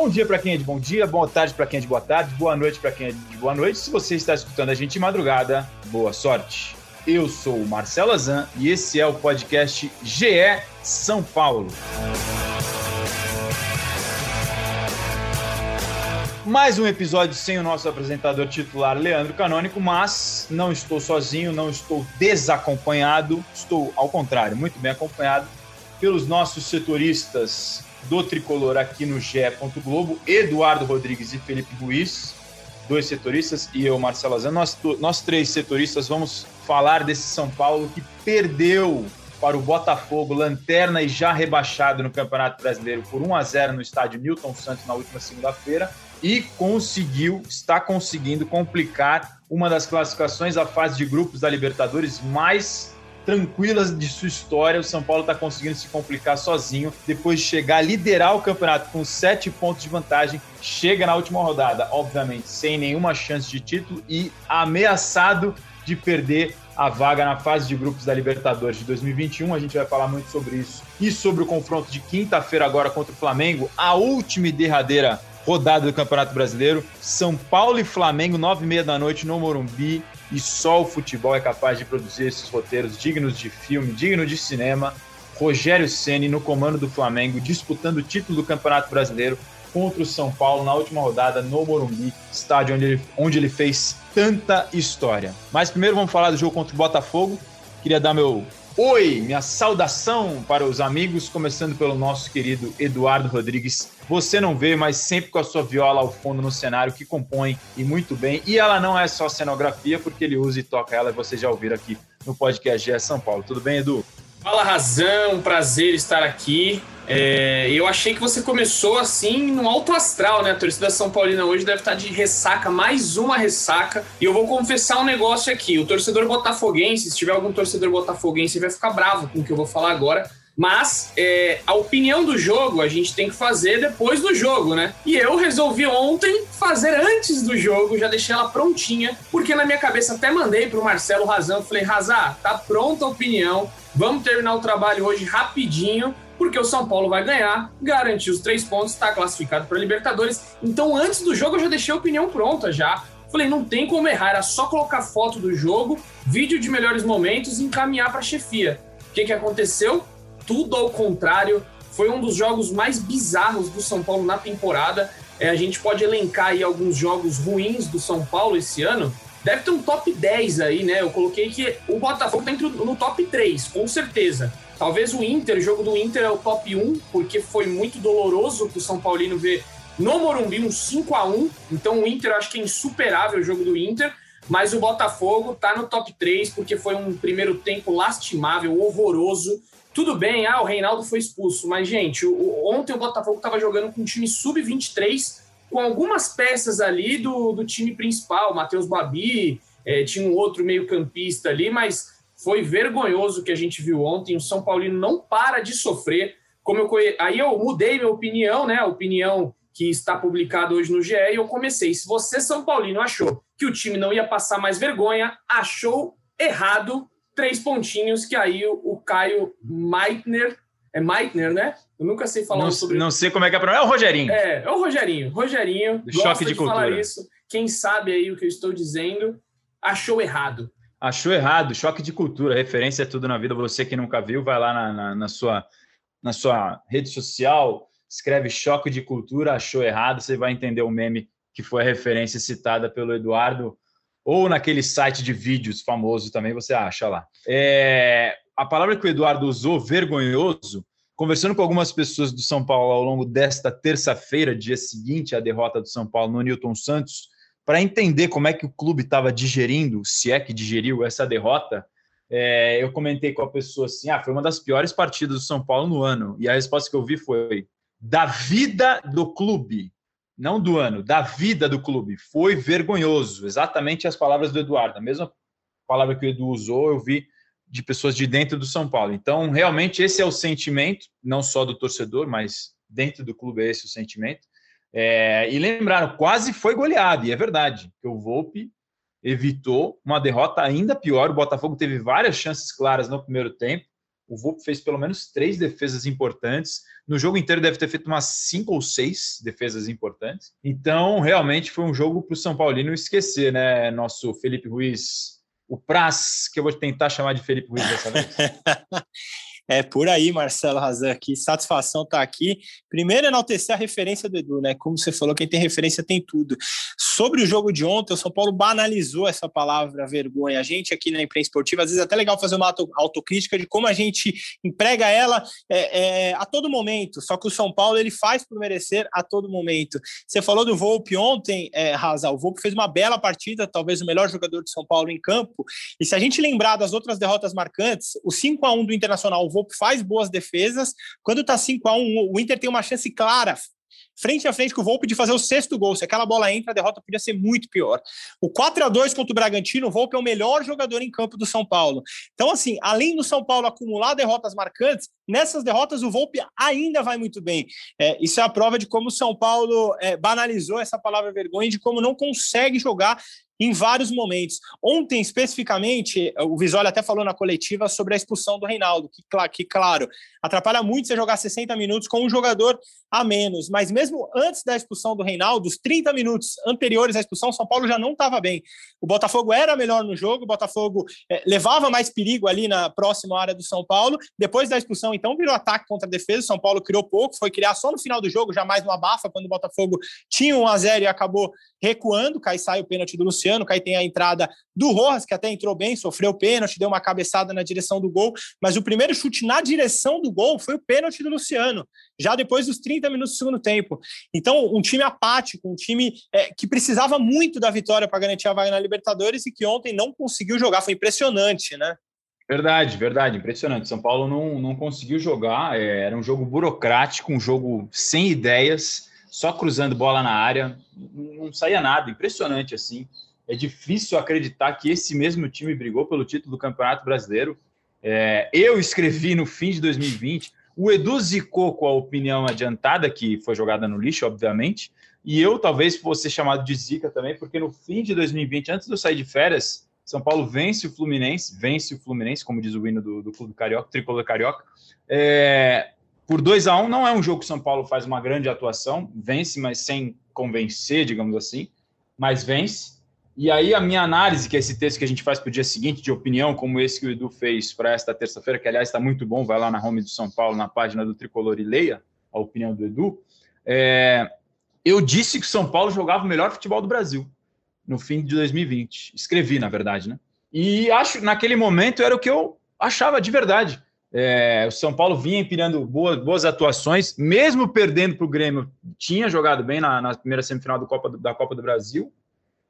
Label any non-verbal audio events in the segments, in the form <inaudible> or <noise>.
Bom dia para quem é de bom dia, boa tarde para quem é de boa tarde, boa noite para quem é de boa noite. Se você está escutando a gente de madrugada, boa sorte. Eu sou o Marcelo Azan e esse é o podcast GE São Paulo. Mais um episódio sem o nosso apresentador titular, Leandro Canônico, mas não estou sozinho, não estou desacompanhado, estou, ao contrário, muito bem acompanhado pelos nossos setoristas do Tricolor aqui no GE. Globo, Eduardo Rodrigues e Felipe Ruiz, dois setoristas, e eu, Marcelo Azan. Nós, nós três setoristas vamos falar desse São Paulo que perdeu para o Botafogo, lanterna e já rebaixado no Campeonato Brasileiro por 1 a 0 no estádio Newton Santos na última segunda-feira e conseguiu, está conseguindo complicar uma das classificações à fase de grupos da Libertadores mais tranquilas de sua história. O São Paulo está conseguindo se complicar sozinho depois de chegar a liderar o campeonato com sete pontos de vantagem. Chega na última rodada, obviamente, sem nenhuma chance de título e ameaçado de perder a vaga na fase de grupos da Libertadores de 2021. A gente vai falar muito sobre isso e sobre o confronto de quinta-feira agora contra o Flamengo, a última e derradeira rodada do Campeonato Brasileiro. São Paulo e Flamengo, nove e meia da noite no Morumbi. E só o futebol é capaz de produzir esses roteiros dignos de filme, dignos de cinema. Rogério Ceni no comando do Flamengo, disputando o título do Campeonato Brasileiro contra o São Paulo na última rodada no Morumbi, estádio onde ele, onde ele fez tanta história. Mas primeiro vamos falar do jogo contra o Botafogo. Queria dar meu oi, minha saudação para os amigos, começando pelo nosso querido Eduardo Rodrigues. Você não vê, mas sempre com a sua viola ao fundo no cenário que compõe e muito bem. E ela não é só cenografia, porque ele usa e toca ela, vocês já ouviram aqui no podcast GE São Paulo. Tudo bem, Edu? Fala Razão, um prazer estar aqui. É, eu achei que você começou assim no alto astral, né? A torcida São Paulina hoje deve estar de ressaca, mais uma ressaca. E eu vou confessar um negócio aqui: o torcedor botafoguense, se tiver algum torcedor botafoguense, vai ficar bravo com o que eu vou falar agora. Mas é, a opinião do jogo a gente tem que fazer depois do jogo, né? E eu resolvi ontem fazer antes do jogo, já deixei ela prontinha, porque na minha cabeça até mandei pro Marcelo Razão, falei, Razar, tá pronta a opinião, vamos terminar o trabalho hoje rapidinho, porque o São Paulo vai ganhar, garantir os três pontos, está classificado para Libertadores. Então, antes do jogo, eu já deixei a opinião pronta já. Falei, não tem como errar, era só colocar foto do jogo, vídeo de melhores momentos e encaminhar para a chefia. O que, que aconteceu? Tudo ao contrário. Foi um dos jogos mais bizarros do São Paulo na temporada. É, a gente pode elencar aí alguns jogos ruins do São Paulo esse ano. Deve ter um top 10 aí, né? Eu coloquei que o Botafogo tá no top 3, com certeza. Talvez o Inter, o jogo do Inter é o top 1, porque foi muito doloroso pro São Paulino ver no Morumbi um 5 a 1 Então o Inter acho que é insuperável o jogo do Inter. Mas o Botafogo tá no top 3 porque foi um primeiro tempo lastimável, horroroso. Tudo bem, ah, o Reinaldo foi expulso, mas, gente, o, ontem o Botafogo estava jogando com um time sub-23, com algumas peças ali do, do time principal, Matheus Babi, é, tinha um outro meio-campista ali, mas foi vergonhoso o que a gente viu ontem. O São Paulino não para de sofrer. Como eu Aí eu mudei minha opinião, né? A opinião que está publicada hoje no GE, e eu comecei. Se você, São Paulino, achou que o time não ia passar mais vergonha, achou errado três pontinhos, que aí o, o Caio Meitner. É Meitner, né? Eu nunca sei falar não, sobre. Não sei como é que é para É o Rogerinho. É, é o Rogerinho. Rogerinho. Do choque de, de cultura. falar isso. Quem sabe aí o que eu estou dizendo, achou errado. Achou errado, choque de cultura, referência é tudo na vida. Você que nunca viu, vai lá na, na, na, sua, na sua rede social, escreve choque de cultura, achou errado, você vai entender o meme que foi a referência citada pelo Eduardo ou naquele site de vídeos famoso também você acha lá. É, a palavra que o Eduardo usou, vergonhoso, conversando com algumas pessoas do São Paulo ao longo desta terça-feira, dia seguinte à derrota do São Paulo no Newton Santos, para entender como é que o clube estava digerindo, se é que digeriu essa derrota, é, eu comentei com a pessoa assim: ah, foi uma das piores partidas do São Paulo no ano. E a resposta que eu vi foi: da vida do clube, não do ano, da vida do clube. Foi vergonhoso. Exatamente as palavras do Eduardo. A mesma palavra que o Edu usou, eu vi de pessoas de dentro do São Paulo. Então, realmente, esse é o sentimento, não só do torcedor, mas dentro do clube é esse o sentimento. É, e lembraram, quase foi goleado, e é verdade, que o Volpe evitou uma derrota ainda pior. O Botafogo teve várias chances claras no primeiro tempo. O Volpe fez pelo menos três defesas importantes. No jogo inteiro deve ter feito umas cinco ou seis defesas importantes. Então, realmente foi um jogo para o São Paulino esquecer, né? Nosso Felipe Ruiz, o Praz, que eu vou tentar chamar de Felipe Ruiz dessa vez. <laughs> É por aí, Marcelo Razan, que satisfação estar tá aqui. Primeiro, enaltecer a referência do Edu, né? Como você falou, quem tem referência tem tudo. Sobre o jogo de ontem, o São Paulo banalizou essa palavra vergonha. A gente aqui na imprensa esportiva, às vezes é até legal fazer uma autocrítica de como a gente emprega ela é, é, a todo momento. Só que o São Paulo ele faz por merecer a todo momento. Você falou do Volpe ontem, é. O Volpe fez uma bela partida, talvez o melhor jogador de São Paulo em campo. E se a gente lembrar das outras derrotas marcantes, o 5 a 1 do Internacional, Volpe faz boas defesas. Quando está 5 a 1 o Inter tem uma chance clara frente a frente com o Volpe de fazer o sexto gol. Se aquela bola entra, a derrota podia ser muito pior. O 4 a 2 contra o Bragantino, o Volpe é o melhor jogador em campo do São Paulo. Então, assim, além do São Paulo acumular derrotas marcantes, nessas derrotas o Volpe ainda vai muito bem. É, isso é a prova de como o São Paulo é, banalizou essa palavra vergonha, de como não consegue jogar em vários momentos. Ontem, especificamente, o Visoli até falou na coletiva sobre a expulsão do Reinaldo, que, que, claro, atrapalha muito você jogar 60 minutos com um jogador a menos. Mas mesmo antes da expulsão do Reinaldo, os 30 minutos anteriores à expulsão, São Paulo já não estava bem. O Botafogo era melhor no jogo, o Botafogo é, levava mais perigo ali na próxima área do São Paulo. Depois da expulsão, então, virou ataque contra a defesa. O São Paulo criou pouco, foi criar só no final do jogo, jamais no abafa, quando o Botafogo tinha um a 0 e acabou recuando. Cai sai o pênalti do Luciano, cai tem a entrada do Rojas, que até entrou bem, sofreu pênalti, deu uma cabeçada na direção do gol, mas o primeiro chute na direção do gol foi o pênalti do Luciano, já depois dos 30 minutos do segundo tempo. Então, um time apático, um time é, que precisava muito da vitória para garantir a vaga na Libertadores e que ontem não conseguiu jogar, foi impressionante, né? Verdade, verdade, impressionante. São Paulo não, não conseguiu jogar, é, era um jogo burocrático, um jogo sem ideias só cruzando bola na área, não saía nada, impressionante assim. É difícil acreditar que esse mesmo time brigou pelo título do Campeonato Brasileiro. É, eu escrevi no fim de 2020, o Edu zicou com a opinião adiantada, que foi jogada no lixo, obviamente, e eu talvez fosse chamado de zica também, porque no fim de 2020, antes de eu sair de férias, São Paulo vence o Fluminense, vence o Fluminense, como diz o hino do, do Clube Carioca, Tricolor Carioca, é, por 2 a 1 um, não é um jogo que o São Paulo faz uma grande atuação, vence, mas sem convencer, digamos assim, mas vence. E aí a minha análise, que é esse texto que a gente faz para o dia seguinte, de opinião, como esse que o Edu fez para esta terça-feira, que aliás está muito bom, vai lá na home do São Paulo, na página do Tricolor e leia a opinião do Edu. É, eu disse que o São Paulo jogava o melhor futebol do Brasil no fim de 2020. Escrevi, na verdade, né? E acho naquele momento era o que eu achava de verdade. É, o São Paulo vinha empilhando boas, boas atuações, mesmo perdendo para o Grêmio, tinha jogado bem na, na primeira semifinal do Copa, da Copa do Brasil.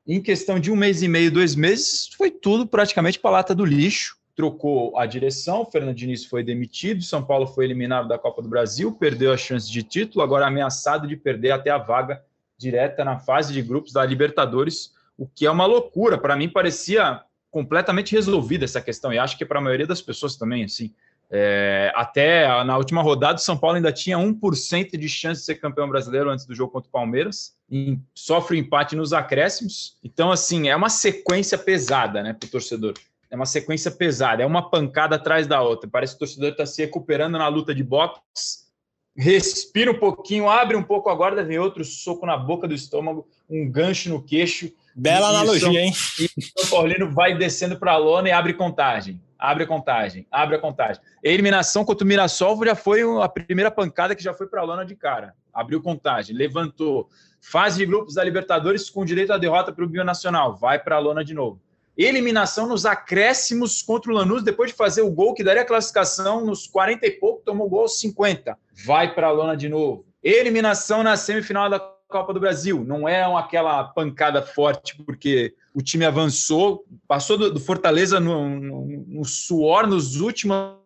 Em questão de um mês e meio, dois meses, foi tudo praticamente para lata do lixo. Trocou a direção, Fernando Diniz foi demitido, São Paulo foi eliminado da Copa do Brasil, perdeu a chance de título, agora ameaçado de perder até a vaga direta na fase de grupos da Libertadores, o que é uma loucura. Para mim, parecia completamente resolvida essa questão, e acho que para a maioria das pessoas também, assim. É, até na última rodada, o São Paulo ainda tinha 1% de chance de ser campeão brasileiro antes do jogo contra o Palmeiras. E sofre um empate nos acréscimos. Então, assim, é uma sequência pesada né, para o torcedor. É uma sequência pesada, é uma pancada atrás da outra. Parece que o torcedor está se recuperando na luta de boxe. Respira um pouquinho, abre um pouco a guarda, vem outro soco na boca do estômago, um gancho no queixo. Bela analogia, hein? E o São Paulino vai descendo para a lona e abre contagem abre a contagem, abre a contagem. A eliminação contra o Mirassol já foi a primeira pancada que já foi para a lona de cara. Abriu contagem, levantou. Fase de grupos da Libertadores com direito à derrota para o Bionacional, vai para a lona de novo. Eliminação nos acréscimos contra o Lanús, depois de fazer o gol que daria a classificação nos 40 e pouco, tomou o gol aos 50. Vai para a lona de novo. Eliminação na semifinal da Copa do Brasil. Não é aquela pancada forte porque o time avançou, passou do, do Fortaleza no, no, no, suor, nos últimos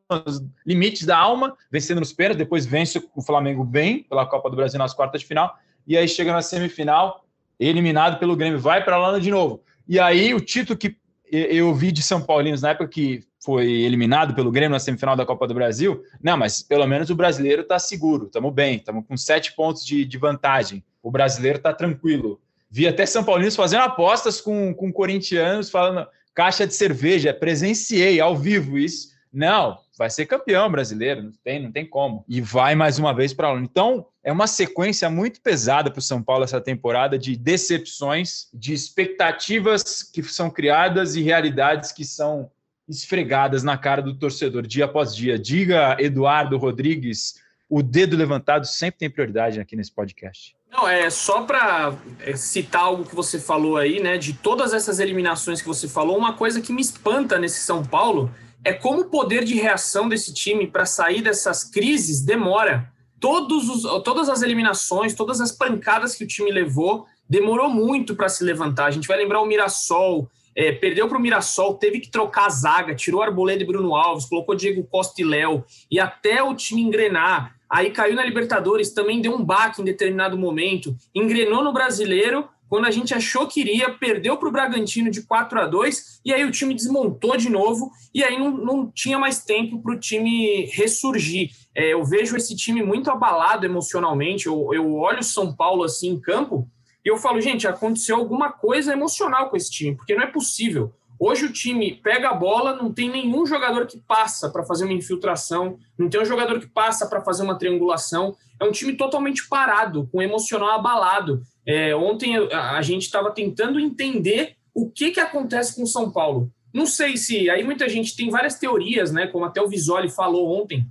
limites da alma, vencendo nos pênaltis, depois vence o Flamengo bem pela Copa do Brasil nas quartas de final, e aí chega na semifinal, eliminado pelo Grêmio, vai para lá de novo. E aí o título que eu vi de São Paulinos na época que foi eliminado pelo Grêmio na semifinal da Copa do Brasil, não, mas pelo menos o brasileiro está seguro, estamos bem, estamos com sete pontos de, de vantagem, o brasileiro está tranquilo. Vi até São Paulinos fazendo apostas com, com corintianos, falando caixa de cerveja, presenciei ao vivo isso. Não, vai ser campeão brasileiro, não tem, não tem como. E vai mais uma vez para lá. Então, é uma sequência muito pesada para o São Paulo essa temporada de decepções, de expectativas que são criadas e realidades que são esfregadas na cara do torcedor dia após dia. Diga, Eduardo Rodrigues, o dedo levantado sempre tem prioridade aqui nesse podcast. Não, é só para é, citar algo que você falou aí, né? De todas essas eliminações que você falou, uma coisa que me espanta nesse São Paulo é como o poder de reação desse time para sair dessas crises demora. Todos os, todas as eliminações, todas as pancadas que o time levou, demorou muito para se levantar. A gente vai lembrar o Mirassol, é, perdeu para o Mirassol, teve que trocar a zaga, tirou Arboleda e Bruno Alves, colocou Diego Costa e Léo, e até o time engrenar. Aí caiu na Libertadores, também deu um baque em determinado momento, engrenou no Brasileiro, quando a gente achou que iria, perdeu para o Bragantino de 4 a 2 e aí o time desmontou de novo, e aí não, não tinha mais tempo para o time ressurgir. É, eu vejo esse time muito abalado emocionalmente, eu, eu olho o São Paulo assim em campo, e eu falo, gente, aconteceu alguma coisa emocional com esse time, porque não é possível. Hoje o time pega a bola, não tem nenhum jogador que passa para fazer uma infiltração, não tem um jogador que passa para fazer uma triangulação. É um time totalmente parado, com emocional abalado. É, ontem a, a gente estava tentando entender o que, que acontece com o São Paulo. Não sei se. Aí muita gente tem várias teorias, né? Como até o Visoli falou ontem.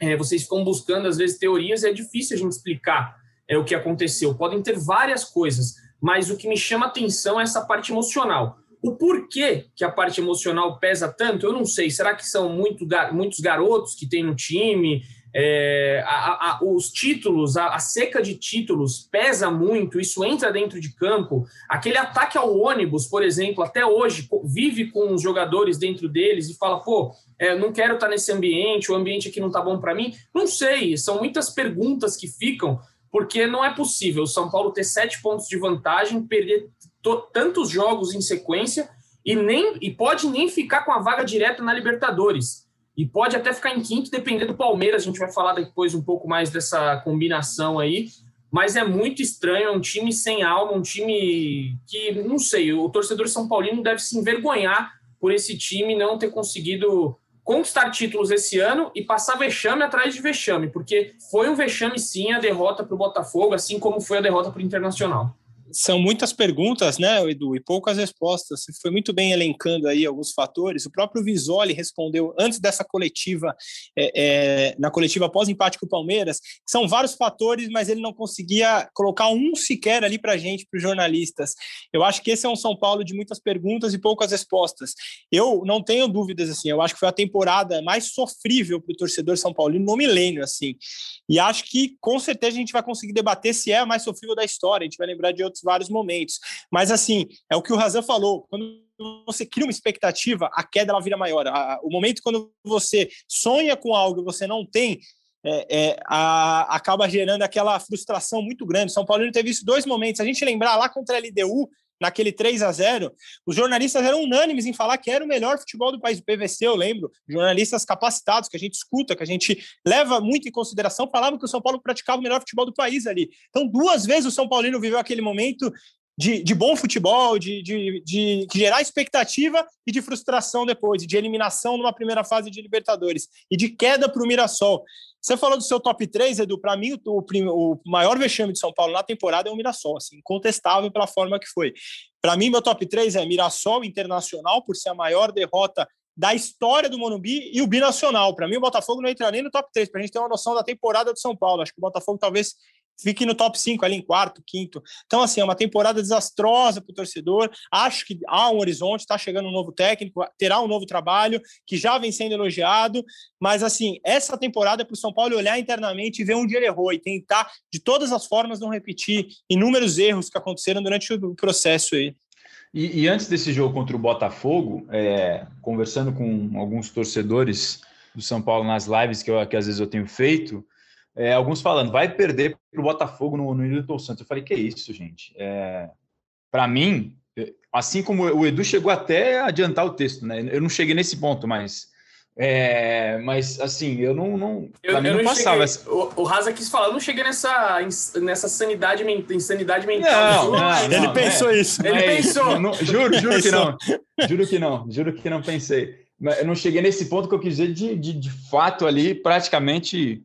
É, vocês ficam buscando, às vezes, teorias, e é difícil a gente explicar é, o que aconteceu. Podem ter várias coisas, mas o que me chama atenção é essa parte emocional. O porquê que a parte emocional pesa tanto, eu não sei. Será que são muito, muitos garotos que tem no time? É, a, a, os títulos, a, a, seca de títulos pesa muito, isso entra dentro de campo. Aquele ataque ao ônibus, por exemplo, até hoje, vive com os jogadores dentro deles e fala: pô, é, não quero estar nesse ambiente, o ambiente aqui não tá bom para mim. Não sei, são muitas perguntas que ficam porque não é possível o São Paulo ter sete pontos de vantagem, perder tantos jogos em sequência e nem e pode nem ficar com a vaga direta na Libertadores. E pode até ficar em quinto, dependendo do Palmeiras. A gente vai falar depois um pouco mais dessa combinação aí. Mas é muito estranho, é um time sem alma, um time que, não sei, o torcedor São Paulino deve se envergonhar por esse time não ter conseguido conquistar títulos esse ano e passar vexame atrás de vexame, porque foi um vexame sim a derrota para o Botafogo, assim como foi a derrota para o Internacional são muitas perguntas, né, Edu, e poucas respostas. Você foi muito bem elencando aí alguns fatores. O próprio Visoli respondeu antes dessa coletiva, é, é, na coletiva pós-empate com o Palmeiras, são vários fatores, mas ele não conseguia colocar um sequer ali para a gente, para os jornalistas. Eu acho que esse é um São Paulo de muitas perguntas e poucas respostas. Eu não tenho dúvidas, assim, eu acho que foi a temporada mais sofrível para o torcedor São Paulino no milênio, assim. E acho que com certeza a gente vai conseguir debater se é a mais sofrível da história. A gente vai lembrar de outros vários momentos. Mas, assim, é o que o Razan falou. Quando você cria uma expectativa, a queda ela vira maior. o momento quando você sonha com algo e você não tem, é, é, a, acaba gerando aquela frustração muito grande. São Paulo teve isso dois momentos. A gente lembrar lá contra a LDU, naquele 3 a 0 os jornalistas eram unânimes em falar que era o melhor futebol do país. O PVC, eu lembro, jornalistas capacitados, que a gente escuta, que a gente leva muito em consideração, falavam que o São Paulo praticava o melhor futebol do país ali. Então, duas vezes o São Paulino viveu aquele momento de, de bom futebol, de, de, de, gerar expectativa e de frustração depois, de eliminação numa primeira fase de Libertadores e de queda para o Mirassol. Você falou do seu top 3, Edu. Para mim, o, o, maior vexame de São Paulo na temporada é o Mirassol, assim, incontestável pela forma que foi. Para mim, meu top 3 é Mirassol Internacional, por ser a maior derrota da história do Monumbi e o Binacional. Para mim, o Botafogo não entra nem no top 3, para a gente ter uma noção da temporada do São Paulo. Acho que o Botafogo talvez fique no top 5 ali em quarto, quinto. Então, assim, é uma temporada desastrosa para o torcedor. Acho que há um horizonte, está chegando um novo técnico, terá um novo trabalho, que já vem sendo elogiado. Mas, assim, essa temporada é para o São Paulo olhar internamente e ver onde ele errou e tentar, de todas as formas, não repetir inúmeros erros que aconteceram durante o processo aí. E, e antes desse jogo contra o Botafogo, é, conversando com alguns torcedores do São Paulo nas lives que, eu, que às vezes eu tenho feito, é, alguns falando, vai perder para o Botafogo no, no Newton Santos. Eu falei, que isso, gente? É, para mim, assim como o Edu chegou até a adiantar o texto, né? Eu não cheguei nesse ponto, mas. É, mas assim, eu não. não eu, mim eu não, não passava. Cheguei, o, o Raza quis falar, eu não cheguei nessa, nessa sanidade, insanidade mental. Não, não, ele não, pensou é, isso. Ele é, pensou. Não, juro, juro que não. Juro que não. Juro que não pensei. Eu não cheguei nesse ponto que eu quis dizer de, de, de fato ali, praticamente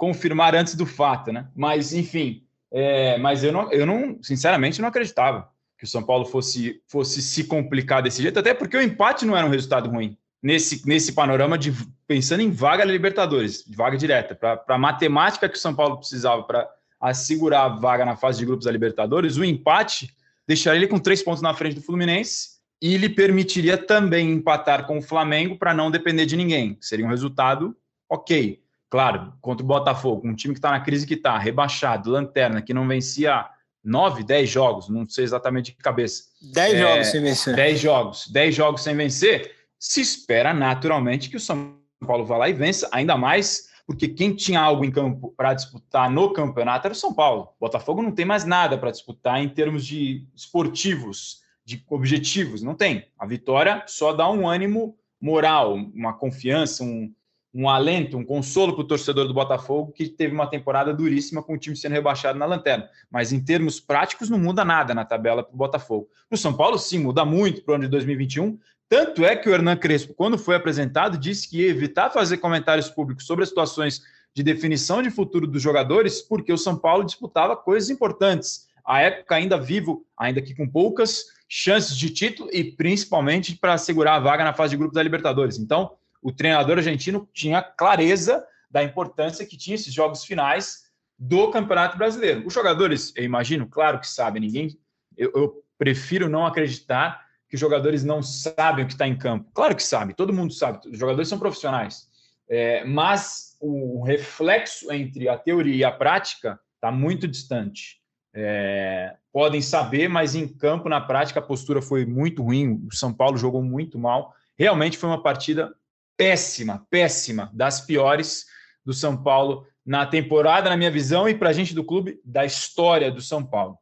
confirmar antes do fato, né? Mas, enfim, é, mas eu não, eu não, sinceramente, não acreditava que o São Paulo fosse, fosse se complicar desse jeito, até porque o empate não era um resultado ruim nesse, nesse panorama de pensando em vaga na Libertadores, vaga direta, para a matemática que o São Paulo precisava para assegurar a vaga na fase de grupos da Libertadores, o empate deixaria ele com três pontos na frente do Fluminense e lhe permitiria também empatar com o Flamengo para não depender de ninguém. Seria um resultado ok. Claro, contra o Botafogo, um time que está na crise que está, rebaixado, lanterna, que não vencia nove, dez jogos, não sei exatamente de cabeça. Dez é, jogos sem vencer. Dez jogos, dez jogos sem vencer. Se espera naturalmente que o São Paulo vá lá e vença, ainda mais porque quem tinha algo em campo para disputar no campeonato era o São Paulo. O Botafogo não tem mais nada para disputar em termos de esportivos, de objetivos, não tem. A vitória só dá um ânimo moral, uma confiança, um, um alento, um consolo para o torcedor do Botafogo, que teve uma temporada duríssima com o time sendo rebaixado na lanterna. Mas em termos práticos, não muda nada na tabela para o Botafogo. Para o São Paulo, sim, muda muito para o ano de 2021. Tanto é que o Hernan Crespo, quando foi apresentado, disse que ia evitar fazer comentários públicos sobre as situações de definição de futuro dos jogadores, porque o São Paulo disputava coisas importantes. A época ainda vivo, ainda que com poucas chances de título e principalmente para assegurar a vaga na fase de grupos da Libertadores. Então, o treinador argentino tinha clareza da importância que tinha esses jogos finais do Campeonato Brasileiro. Os jogadores, eu imagino, claro que sabem, ninguém. Eu, eu prefiro não acreditar que os jogadores não sabem o que está em campo. Claro que sabem, todo mundo sabe, os jogadores são profissionais. É, mas o reflexo entre a teoria e a prática está muito distante. É, podem saber, mas em campo, na prática, a postura foi muito ruim. O São Paulo jogou muito mal. Realmente foi uma partida péssima, péssima, das piores do São Paulo na temporada, na minha visão, e para a gente do clube, da história do São Paulo.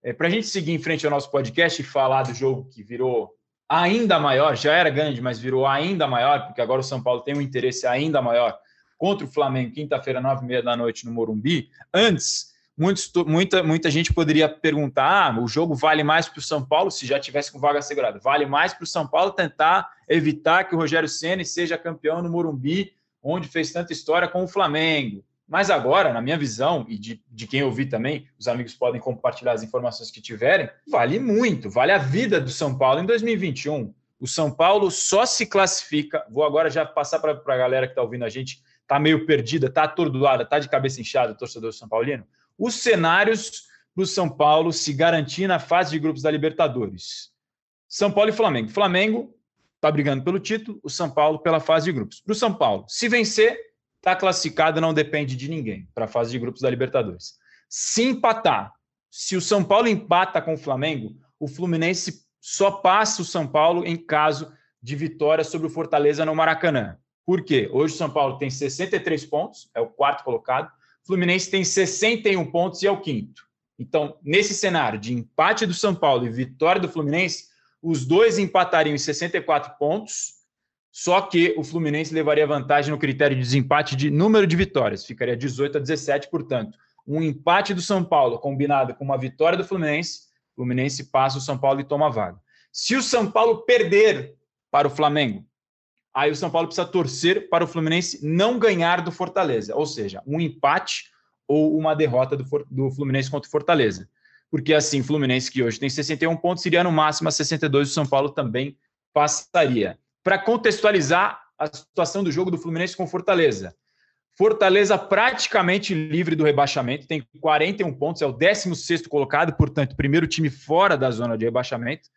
É, para a gente seguir em frente ao nosso podcast e falar do jogo que virou ainda maior, já era grande, mas virou ainda maior, porque agora o São Paulo tem um interesse ainda maior contra o Flamengo, quinta-feira, nove e meia da noite, no Morumbi. Antes, Muitos, muita, muita gente poderia perguntar: ah, o jogo vale mais para o São Paulo se já tivesse com vaga assegurada? Vale mais para o São Paulo tentar evitar que o Rogério Ceni seja campeão no Morumbi, onde fez tanta história com o Flamengo. Mas agora, na minha visão, e de, de quem eu vi também, os amigos podem compartilhar as informações que tiverem, vale muito, vale a vida do São Paulo em 2021. O São Paulo só se classifica. Vou agora já passar para a galera que está ouvindo a gente, está meio perdida, está atordoada, está de cabeça inchada, torcedor São Paulino os cenários para o São Paulo se garantir na fase de grupos da Libertadores. São Paulo e Flamengo. Flamengo está brigando pelo título, o São Paulo pela fase de grupos. Para o São Paulo, se vencer, está classificado, não depende de ninguém para a fase de grupos da Libertadores. Se empatar, se o São Paulo empata com o Flamengo, o Fluminense só passa o São Paulo em caso de vitória sobre o Fortaleza no Maracanã. Por quê? Hoje o São Paulo tem 63 pontos, é o quarto colocado. Fluminense tem 61 pontos e é o quinto. Então, nesse cenário de empate do São Paulo e vitória do Fluminense, os dois empatariam em 64 pontos, só que o Fluminense levaria vantagem no critério de desempate de número de vitórias, ficaria 18 a 17, portanto. Um empate do São Paulo combinado com uma vitória do Fluminense, o Fluminense passa o São Paulo e toma a vaga. Se o São Paulo perder para o Flamengo, Aí o São Paulo precisa torcer para o Fluminense não ganhar do Fortaleza, ou seja, um empate ou uma derrota do, do Fluminense contra o Fortaleza. Porque assim, Fluminense, que hoje tem 61 pontos, iria no máximo a 62, o São Paulo também passaria. Para contextualizar a situação do jogo do Fluminense com Fortaleza. Fortaleza praticamente livre do rebaixamento, tem 41 pontos, é o 16 colocado, portanto, primeiro time fora da zona de rebaixamento.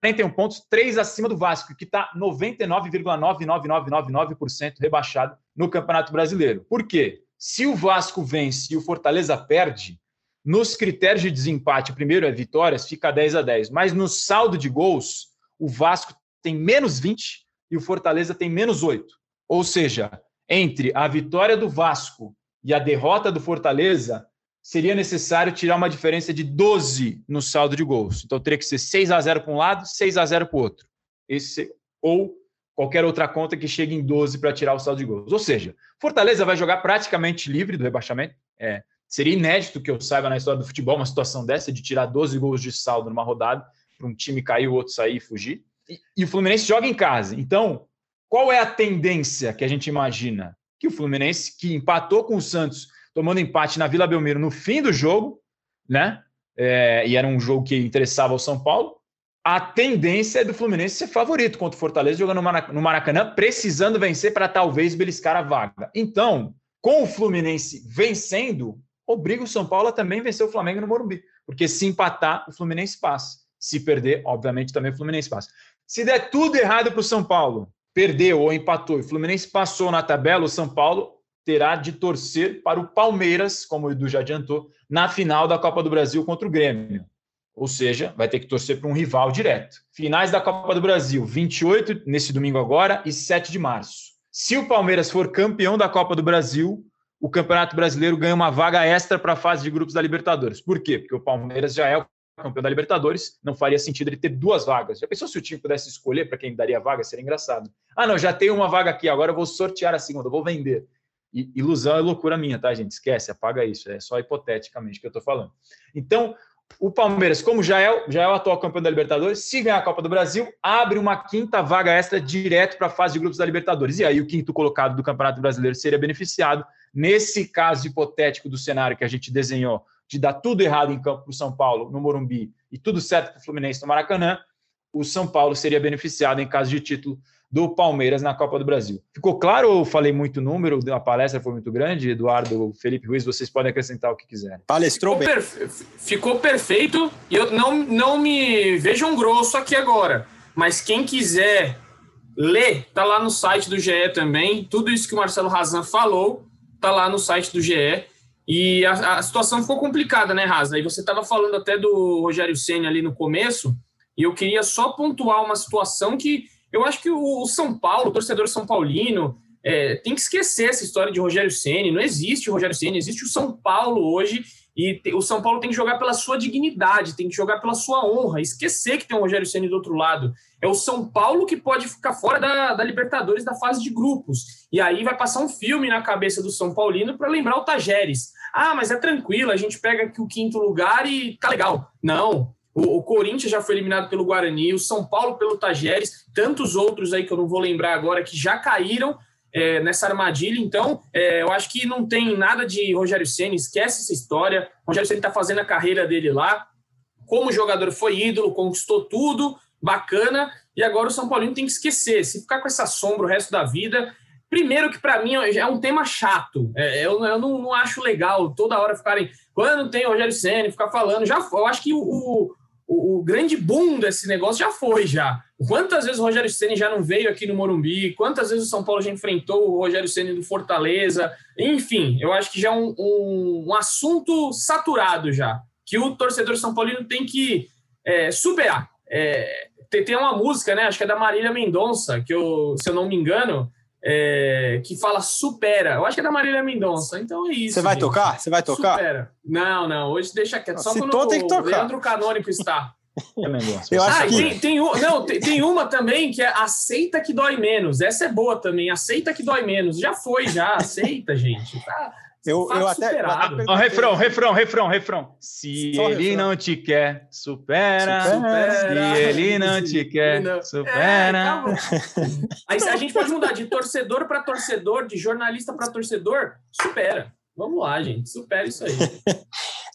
41 pontos, 3 acima do Vasco, que está 99,99999% rebaixado no Campeonato Brasileiro. Por quê? Se o Vasco vence e o Fortaleza perde, nos critérios de desempate, primeiro é vitórias, fica 10 a 10. Mas no saldo de gols, o Vasco tem menos 20 e o Fortaleza tem menos 8. Ou seja, entre a vitória do Vasco e a derrota do Fortaleza, seria necessário tirar uma diferença de 12 no saldo de gols. Então teria que ser 6 a 0 para um lado, 6 a 0 para o outro. Esse, ou qualquer outra conta que chegue em 12 para tirar o saldo de gols. Ou seja, Fortaleza vai jogar praticamente livre do rebaixamento. É, seria inédito que eu saiba na história do futebol uma situação dessa de tirar 12 gols de saldo numa rodada para um time cair, o outro sair e fugir. E, e o Fluminense joga em casa. Então, qual é a tendência que a gente imagina? Que o Fluminense, que empatou com o Santos, tomando empate na Vila Belmiro no fim do jogo, né? É, e era um jogo que interessava ao São Paulo. A tendência é do Fluminense ser favorito contra o Fortaleza, jogando no Maracanã, precisando vencer para talvez beliscar a vaga. Então, com o Fluminense vencendo, obriga o São Paulo a também vencer o Flamengo no Morumbi. Porque se empatar, o Fluminense passa. Se perder, obviamente, também o Fluminense passa. Se der tudo errado para o São Paulo, perdeu ou empatou e o Fluminense passou na tabela, o São Paulo terá de torcer para o Palmeiras, como o Edu já adiantou, na final da Copa do Brasil contra o Grêmio. Ou seja, vai ter que torcer para um rival direto. Finais da Copa do Brasil, 28 nesse domingo agora e 7 de março. Se o Palmeiras for campeão da Copa do Brasil, o Campeonato Brasileiro ganha uma vaga extra para a fase de grupos da Libertadores. Por quê? Porque o Palmeiras já é o campeão da Libertadores, não faria sentido ele ter duas vagas. Já pensou se o time pudesse escolher para quem daria vaga? Seria engraçado. Ah, não, já tenho uma vaga aqui, agora eu vou sortear a segunda, vou vender. Ilusão é loucura minha, tá, gente? Esquece, apaga isso. É só hipoteticamente que eu estou falando. Então, o Palmeiras, como já é, já é o atual campeão da Libertadores, se ganhar a Copa do Brasil, abre uma quinta vaga extra direto para a fase de grupos da Libertadores. E aí o quinto colocado do Campeonato Brasileiro seria beneficiado. Nesse caso hipotético do cenário que a gente desenhou de dar tudo errado em campo para o São Paulo, no Morumbi, e tudo certo para o Fluminense no Maracanã, o São Paulo seria beneficiado em caso de título do Palmeiras na Copa do Brasil. Ficou claro ou falei muito número? A palestra foi muito grande? Eduardo, Felipe Ruiz, vocês podem acrescentar o que quiserem. Palestrou ficou bem. Perfe ficou perfeito e eu não, não me vejam grosso aqui agora, mas quem quiser ler, tá lá no site do GE também. Tudo isso que o Marcelo Razan falou tá lá no site do GE. E a, a situação ficou complicada, né, Raza? E você estava falando até do Rogério Senna ali no começo, e eu queria só pontuar uma situação que eu acho que o, São Paulo, o torcedor São Paulino, é, tem que esquecer essa história de Rogério Ceni. Não existe o Rogério Ceni, existe o São Paulo hoje e te, o São Paulo tem que jogar pela sua dignidade, tem que jogar pela sua honra, esquecer que tem o Rogério Ceni do outro lado. É o São Paulo que pode ficar fora da, da Libertadores da fase de grupos. E aí vai passar um filme na cabeça do São Paulino para lembrar o Tajeres. Ah, mas é tranquilo, a gente pega aqui o quinto lugar e tá legal. Não, o, Corinthians já foi eliminado pelo Guarani, o São Paulo pelo Tajeres, tantos outros aí que eu não vou lembrar agora que já caíram é, nessa armadilha. Então, é, eu acho que não tem nada de Rogério Senna, esquece essa história. O Rogério Senna está fazendo a carreira dele lá. Como jogador foi ídolo, conquistou tudo, bacana. E agora o São Paulino tem que esquecer. Se ficar com essa sombra o resto da vida. Primeiro, que para mim é um tema chato. É, eu, eu não, não, acho legal toda hora ficarem. Quando tem Rogério Senna, ficar falando. Já, eu acho que o o, o, grande boom desse negócio já foi já. Quantas vezes o Rogério Ceni já não veio aqui no Morumbi? Quantas vezes o São Paulo já enfrentou o Rogério Ceni do Fortaleza? Enfim, eu acho que já é um, um, um assunto saturado já, que o torcedor São Paulino tem que é, superar. É, tem, tem uma música, né? Acho que é da Marília Mendonça, que eu, se eu não me engano, é, que fala supera. Eu acho que é da Marília Mendonça. Então é isso. Você vai gente. tocar? Você vai tocar? Supera. Não, não. Hoje deixa quieto. Só Se quando o tem que tocar. Leandro Canônico está. <laughs> É eu acho ah, que... tem, tem, não, tem, tem, uma também que é aceita que dói menos. Essa é boa também. Aceita que dói menos. Já foi, já. Aceita, gente. Tá. Eu, eu até. Oh, refrão, refrão, refrão, refrão. Se Só ele refrão. não te quer, supera. supera. Se ele não te quer, não. supera. É, Aí a gente pode mudar de torcedor para torcedor, de jornalista para torcedor, supera. Vamos lá, gente. Supera isso aí.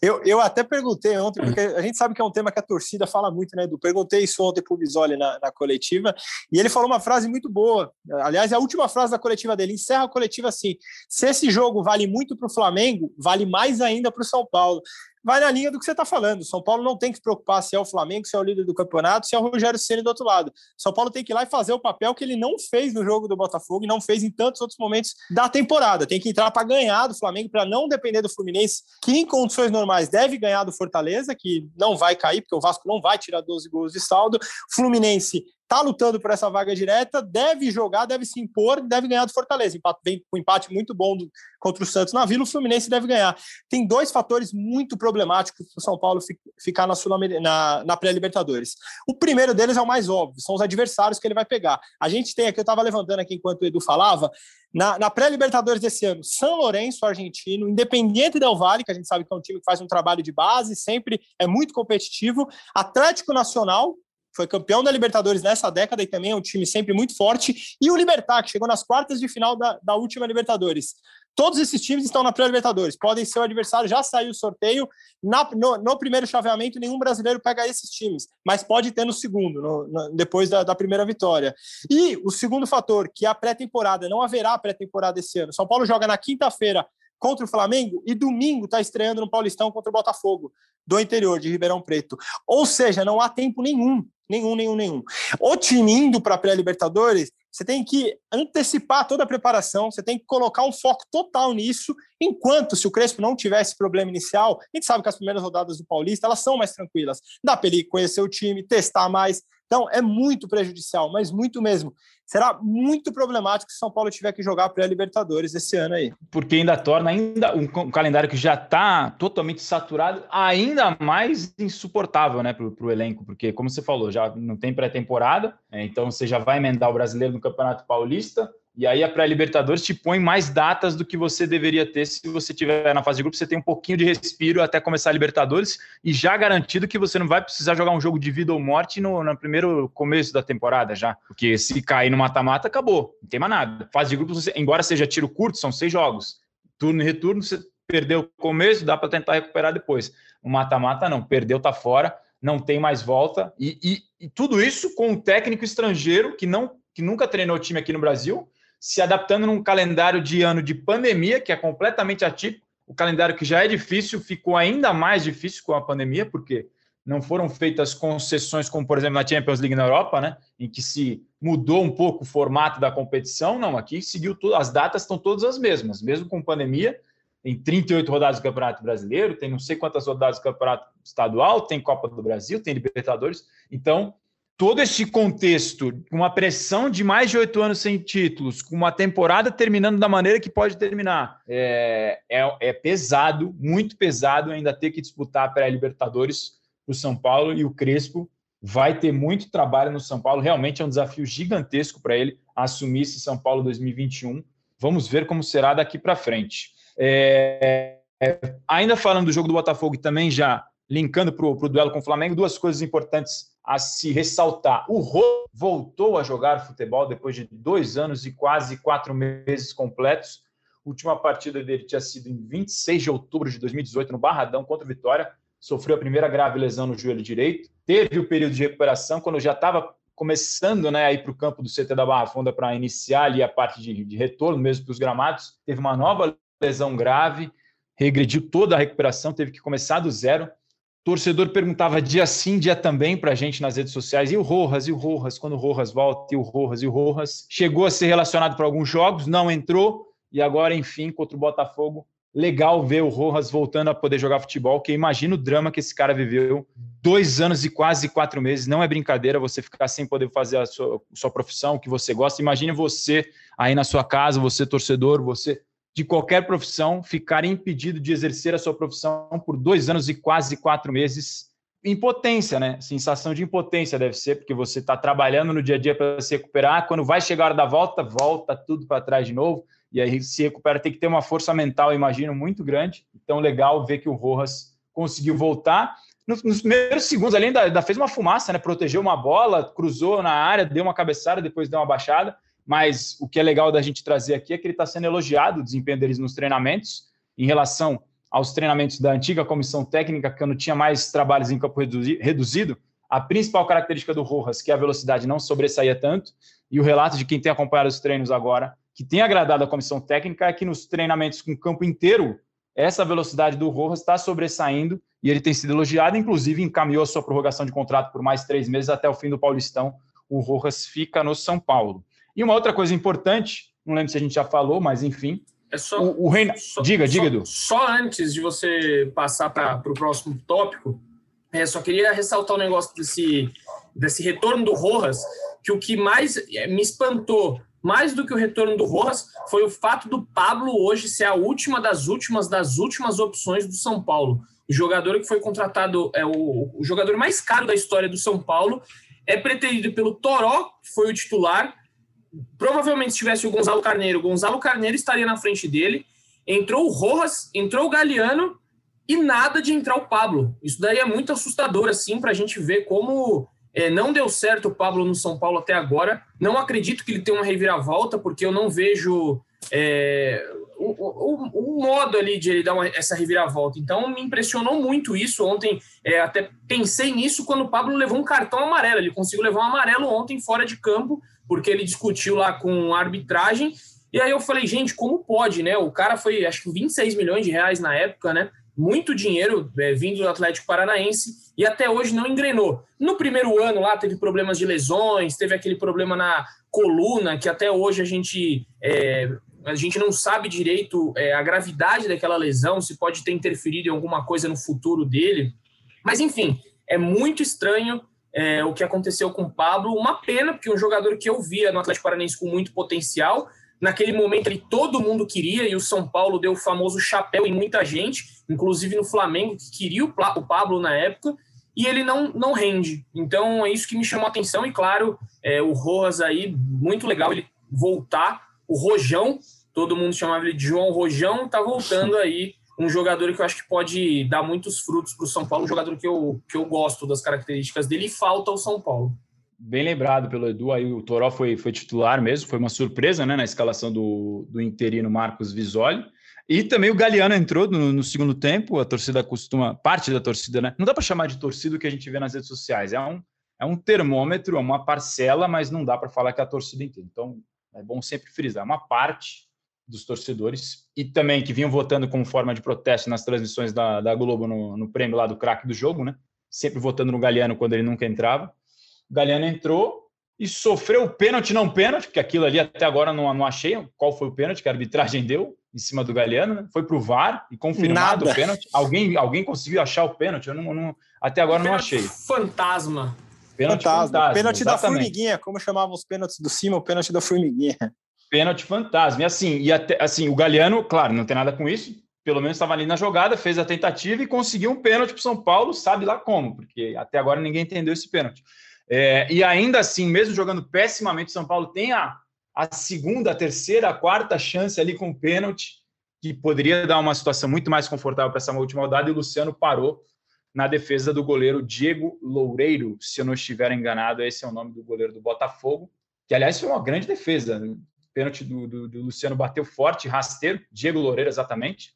Eu, eu até perguntei ontem, porque a gente sabe que é um tema que a torcida fala muito, né, Edu? Perguntei isso ontem para o Bisoli na, na coletiva, e ele falou uma frase muito boa. Aliás, é a última frase da coletiva dele encerra a coletiva assim: se esse jogo vale muito para o Flamengo, vale mais ainda para o São Paulo vai na linha do que você está falando. São Paulo não tem que se preocupar se é o Flamengo, se é o líder do campeonato, se é o Rogério Ceni do outro lado. São Paulo tem que ir lá e fazer o papel que ele não fez no jogo do Botafogo e não fez em tantos outros momentos da temporada. Tem que entrar para ganhar do Flamengo, para não depender do Fluminense, que em condições normais deve ganhar do Fortaleza, que não vai cair, porque o Vasco não vai tirar 12 gols de saldo. Fluminense está lutando por essa vaga direta, deve jogar, deve se impor, deve ganhar do Fortaleza. Empate, vem com um empate muito bom do, contra o Santos na Vila, o Fluminense deve ganhar. Tem dois fatores muito problemáticos para o São Paulo ficar na, na, na pré-Libertadores. O primeiro deles é o mais óbvio, são os adversários que ele vai pegar. A gente tem aqui, eu estava levantando aqui enquanto o Edu falava, na, na pré-Libertadores desse ano, São Lourenço, argentino, Independiente Del Valle, que a gente sabe que é um time que faz um trabalho de base, sempre é muito competitivo, Atlético Nacional, foi campeão da Libertadores nessa década e também é um time sempre muito forte, e o Libertar, que chegou nas quartas de final da, da última Libertadores. Todos esses times estão na pré-Libertadores, podem ser o adversário, já saiu o sorteio. Na, no, no, primeiro chaveamento, nenhum brasileiro pega esses times, mas pode ter no segundo, no, no, depois da, da, primeira vitória. E o segundo fator, que é a pré-temporada, não haverá pré-temporada esse ano. São Paulo joga na quinta-feira contra o Flamengo e domingo está estreando no Paulistão contra o Botafogo do interior de Ribeirão Preto. Ou seja, não há tempo nenhum, nenhum, nenhum, nenhum. O time indo para a pré-Libertadores, você tem que antecipar toda a preparação, você tem que colocar um foco total nisso, enquanto se o Crespo não tivesse problema inicial, a gente sabe que as primeiras rodadas do Paulista, elas são mais tranquilas. Dá para ele conhecer o time, testar mais. Então, é muito prejudicial, mas muito mesmo será muito problemático se São Paulo tiver que jogar pré-Libertadores esse ano aí. Porque ainda torna ainda um, calendário que já está totalmente saturado, ainda mais insuportável né, para o elenco, porque, como você falou, já não tem pré-temporada, é, então você já vai emendar o brasileiro no Campeonato Paulista, e aí a pré-Libertadores te põe mais datas do que você deveria ter se você tiver na fase de grupo. Você tem um pouquinho de respiro até começar a Libertadores e já garantido que você não vai precisar jogar um jogo de vida ou morte no, no primeiro começo da temporada já. Porque se cair no mata-mata, acabou. Não tem mais nada. Fase de grupo, embora seja tiro curto, são seis jogos. Turno e retorno, você perdeu o começo, dá para tentar recuperar depois. O mata-mata não, perdeu, tá fora, não tem mais volta. E, e, e tudo isso com um técnico estrangeiro que não que nunca treinou time aqui no Brasil se adaptando num calendário de ano de pandemia, que é completamente atípico. O calendário que já é difícil ficou ainda mais difícil com a pandemia, porque não foram feitas concessões, como por exemplo na Champions League na Europa, né, em que se mudou um pouco o formato da competição. Não, aqui seguiu tudo, as datas estão todas as mesmas, mesmo com pandemia. Tem 38 rodadas do Campeonato Brasileiro, tem não sei quantas rodadas do Campeonato Estadual, tem Copa do Brasil, tem Libertadores. Então, todo este contexto, com uma pressão de mais de oito anos sem títulos, com uma temporada terminando da maneira que pode terminar, é, é, é pesado, muito pesado ainda ter que disputar a pré-Libertadores para o São Paulo e o Crespo vai ter muito trabalho no São Paulo. Realmente é um desafio gigantesco para ele assumir esse São Paulo 2021. Vamos ver como será daqui para frente. É, é, ainda falando do jogo do Botafogo e também já linkando para o duelo com o Flamengo, duas coisas importantes a se ressaltar. O Rô voltou a jogar futebol depois de dois anos e quase quatro meses completos. A última partida dele tinha sido em 26 de outubro de 2018, no Barradão, contra o Vitória. Sofreu a primeira grave lesão no joelho direito. Teve o período de recuperação, quando já estava começando né, a ir para o campo do CT da Barra Funda para iniciar ali a parte de, de retorno mesmo para os gramados. Teve uma nova lesão grave, regrediu toda a recuperação, teve que começar do zero torcedor perguntava dia sim, dia também para a gente nas redes sociais. E o Rojas, e o Rojas, quando o Rojas volta, e o Rojas, e o Rojas. Chegou a ser relacionado para alguns jogos, não entrou. E agora, enfim, contra o Botafogo, legal ver o Rojas voltando a poder jogar futebol, que imagina o drama que esse cara viveu. Dois anos e quase quatro meses, não é brincadeira você ficar sem poder fazer a sua, sua profissão, o que você gosta. Imagine você aí na sua casa, você torcedor, você de qualquer profissão ficar impedido de exercer a sua profissão por dois anos e quase quatro meses. Impotência, né? Sensação de impotência deve ser, porque você está trabalhando no dia a dia para se recuperar. Quando vai chegar a hora da volta, volta tudo para trás de novo. E aí se recupera, tem que ter uma força mental, imagino, muito grande. Então, legal ver que o Rojas conseguiu voltar. Nos, primeiros segundos ali, ainda, ainda, fez uma fumaça, né? Protegeu uma bola, cruzou na área, deu uma cabeçada, depois deu uma baixada mas o que é legal da gente trazer aqui é que ele está sendo elogiado, o desempenho deles nos treinamentos, em relação aos treinamentos da antiga comissão técnica, quando tinha mais trabalhos em campo reduzido, a principal característica do Rojas, que a velocidade não sobressaía tanto, e o relato de quem tem acompanhado os treinos agora, que tem agradado a comissão técnica, é que nos treinamentos com o campo inteiro, essa velocidade do Rojas está sobressaindo e ele tem sido elogiado, inclusive encaminhou a sua prorrogação de contrato por mais três meses até o fim do Paulistão. O Rojas fica no São Paulo. E uma outra coisa importante, não lembro se a gente já falou, mas enfim, é só, o, o Reina... só, diga, só, diga, Edu. Só antes de você passar para o próximo tópico, é, só queria ressaltar um negócio desse, desse retorno do Rojas, que o que mais é, me espantou, mais do que o retorno do Rojas, foi o fato do Pablo hoje ser a última das últimas das últimas opções do São Paulo. O jogador que foi contratado, é o, o jogador mais caro da história do São Paulo, é pretendido pelo Toró, que foi o titular. Provavelmente, se tivesse o Gonzalo Carneiro, o Gonzalo Carneiro estaria na frente dele. Entrou o Rojas, entrou o Galeano e nada de entrar o Pablo. Isso daí é muito assustador, assim, para a gente ver como é, não deu certo o Pablo no São Paulo até agora. Não acredito que ele tenha uma reviravolta, porque eu não vejo é, o, o, o, modo ali de ele dar uma, essa reviravolta. Então me impressionou muito isso ontem. É, até pensei nisso quando o Pablo levou um cartão amarelo. Ele conseguiu levar um amarelo ontem fora de campo, porque ele discutiu lá com arbitragem. E aí eu falei, gente, como pode, né? O cara foi, acho que 26 milhões de reais na época, né? muito dinheiro é, vindo do Atlético Paranaense e até hoje não engrenou. No primeiro ano lá teve problemas de lesões, teve aquele problema na coluna que até hoje a gente é, a gente não sabe direito é, a gravidade daquela lesão, se pode ter interferido em alguma coisa no futuro dele. Mas enfim, é muito estranho é, o que aconteceu com o Pablo. Uma pena, porque um jogador que eu via no Atlético Paranaense com muito potencial, Naquele momento ele todo mundo queria e o São Paulo deu o famoso chapéu em muita gente, inclusive no Flamengo, que queria o Pablo na época, e ele não, não rende. Então é isso que me chamou a atenção. E claro, é, o Rojas aí, muito legal ele voltar. O Rojão, todo mundo chamava ele de João Rojão, tá voltando <laughs> aí. Um jogador que eu acho que pode dar muitos frutos para o São Paulo, um jogador que eu, que eu gosto das características dele e falta o São Paulo bem lembrado pelo Edu, aí o Toró foi, foi titular mesmo, foi uma surpresa né, na escalação do, do interino Marcos Visoli. E também o Galeano entrou no, no, segundo tempo, a torcida costuma, parte da torcida, né? Não dá para chamar de torcida o que a gente vê nas redes sociais, é um, é um termômetro, é uma parcela, mas não dá para falar que é a torcida inteira. Então é bom sempre frisar, é uma parte dos torcedores e também que vinham votando como forma de protesto nas transmissões da, da Globo no, no prêmio lá do craque do jogo, né? Sempre votando no Galeano quando ele nunca entrava. O Galeano entrou e sofreu o pênalti, não pênalti, porque aquilo ali até agora não, não achei qual foi o pênalti que a arbitragem <laughs> deu em cima do Galeano. Né? Foi para o VAR e confirmado Nada. o pênalti. Alguém, alguém conseguiu achar o pênalti? Eu não, não até agora não achei. Fantasma. Pênalti fantasma. fantasma pênalti exatamente. da formiguinha, como chamavam os pênaltis do cima, o pênalti da formiguinha. Pênalti fantasma. E assim, e até, assim, o Galeano, claro, não tem nada com isso. Pelo menos estava ali na jogada, fez a tentativa e conseguiu um pênalti para o São Paulo, sabe lá como, porque até agora ninguém entendeu esse pênalti. É, e ainda assim, mesmo jogando pessimamente, São Paulo tem a, a segunda, a terceira, a quarta chance ali com o pênalti, que poderia dar uma situação muito mais confortável para essa última rodada, e o Luciano parou na defesa do goleiro Diego Loureiro, se eu não estiver enganado, esse é o nome do goleiro do Botafogo, que aliás foi uma grande defesa. Pênalti do, do, do Luciano bateu forte, rasteiro, Diego Loureiro exatamente,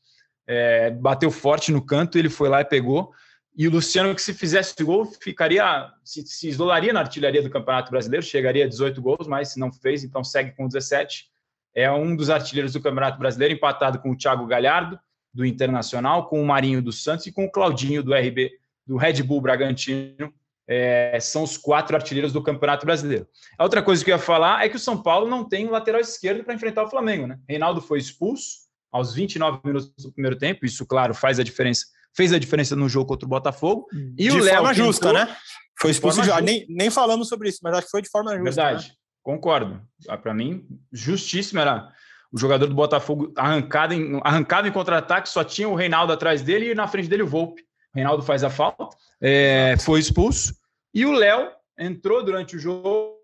é, bateu forte no canto, ele foi lá e pegou. E o Luciano, que se fizesse gol, ficaria, se, se isolaria na artilharia do Campeonato Brasileiro, chegaria a 18 gols, mas não fez, então segue com 17. É um dos artilheiros do Campeonato Brasileiro, empatado com o Thiago Galhardo, do Internacional, com o Marinho do Santos e com o Claudinho, do RB, do Red Bull Bragantino. É, são os quatro artilheiros do Campeonato Brasileiro. A outra coisa que eu ia falar é que o São Paulo não tem lateral esquerdo para enfrentar o Flamengo. Né? Reinaldo foi expulso aos 29 minutos do primeiro tempo, isso, claro, faz a diferença fez a diferença no jogo contra o Botafogo. E de o Léo forma justa, né? Foi expulso de, nem, nem falamos sobre isso, mas acho que foi de forma justa. Verdade, né? concordo. Ah, Para mim, justíssimo era o jogador do Botafogo arrancado em, arrancado em contra-ataque, só tinha o Reinaldo atrás dele e na frente dele o Volpe. O Reinaldo faz a falta, é, foi expulso. E o Léo entrou durante o jogo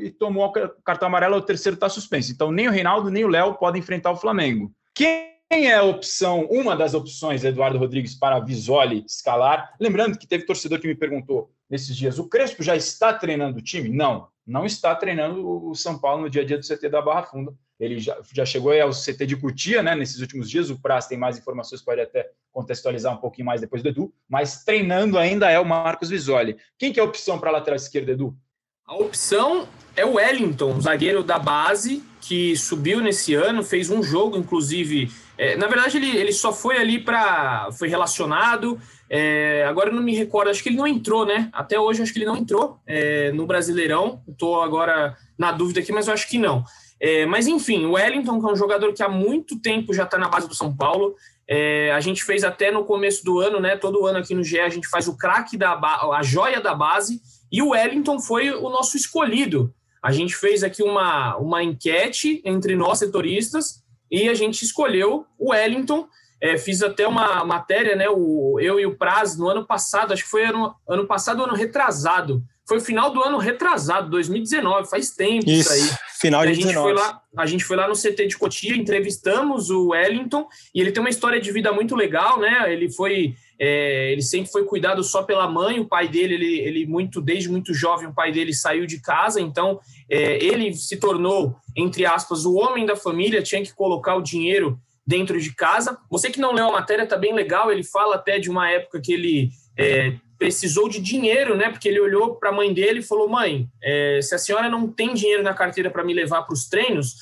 e tomou o cartão amarelo, o terceiro está suspenso. Então, nem o Reinaldo nem o Léo podem enfrentar o Flamengo. Quem é a opção, uma das opções, Eduardo Rodrigues, para Visoli escalar? Lembrando que teve torcedor que me perguntou nesses dias: o Crespo já está treinando o time? Não, não está treinando o São Paulo no dia a dia do CT da Barra Funda. Ele já, já chegou aí ao CT de Cutia, né? Nesses últimos dias, o Praz tem mais informações, pode até contextualizar um pouquinho mais depois do Edu, mas treinando ainda é o Marcos Visoli. Quem que é a opção para a lateral esquerda, Edu? A opção é o Wellington, zagueiro da base, que subiu nesse ano, fez um jogo, inclusive. É, na verdade, ele, ele só foi ali para. Foi relacionado. É, agora eu não me recordo, acho que ele não entrou, né? Até hoje acho que ele não entrou é, no Brasileirão. Estou agora na dúvida aqui, mas eu acho que não. É, mas enfim, o Wellington, que é um jogador que há muito tempo já está na base do São Paulo. É, a gente fez até no começo do ano, né? Todo ano aqui no GE a gente faz o craque da a joia da base, e o Wellington foi o nosso escolhido. A gente fez aqui uma, uma enquete entre nós setoristas e a gente escolheu o Wellington. É, fiz até uma matéria, né? O, eu e o Praz no ano passado, acho que foi ano, ano passado, ano retrasado. Foi o final do ano retrasado, 2019, faz tempo isso, isso aí. Final de a gente 19. Foi lá, a gente foi lá no CT de Cotia, entrevistamos o Wellington, e ele tem uma história de vida muito legal, né? Ele foi. É, ele sempre foi cuidado só pela mãe, o pai dele, ele, ele muito, desde muito jovem, o pai dele saiu de casa, então é, ele se tornou, entre aspas, o homem da família, tinha que colocar o dinheiro dentro de casa. Você que não leu a matéria, tá bem legal, ele fala até de uma época que ele é, precisou de dinheiro, né? Porque ele olhou para a mãe dele e falou: Mãe, é, se a senhora não tem dinheiro na carteira para me levar para os treinos,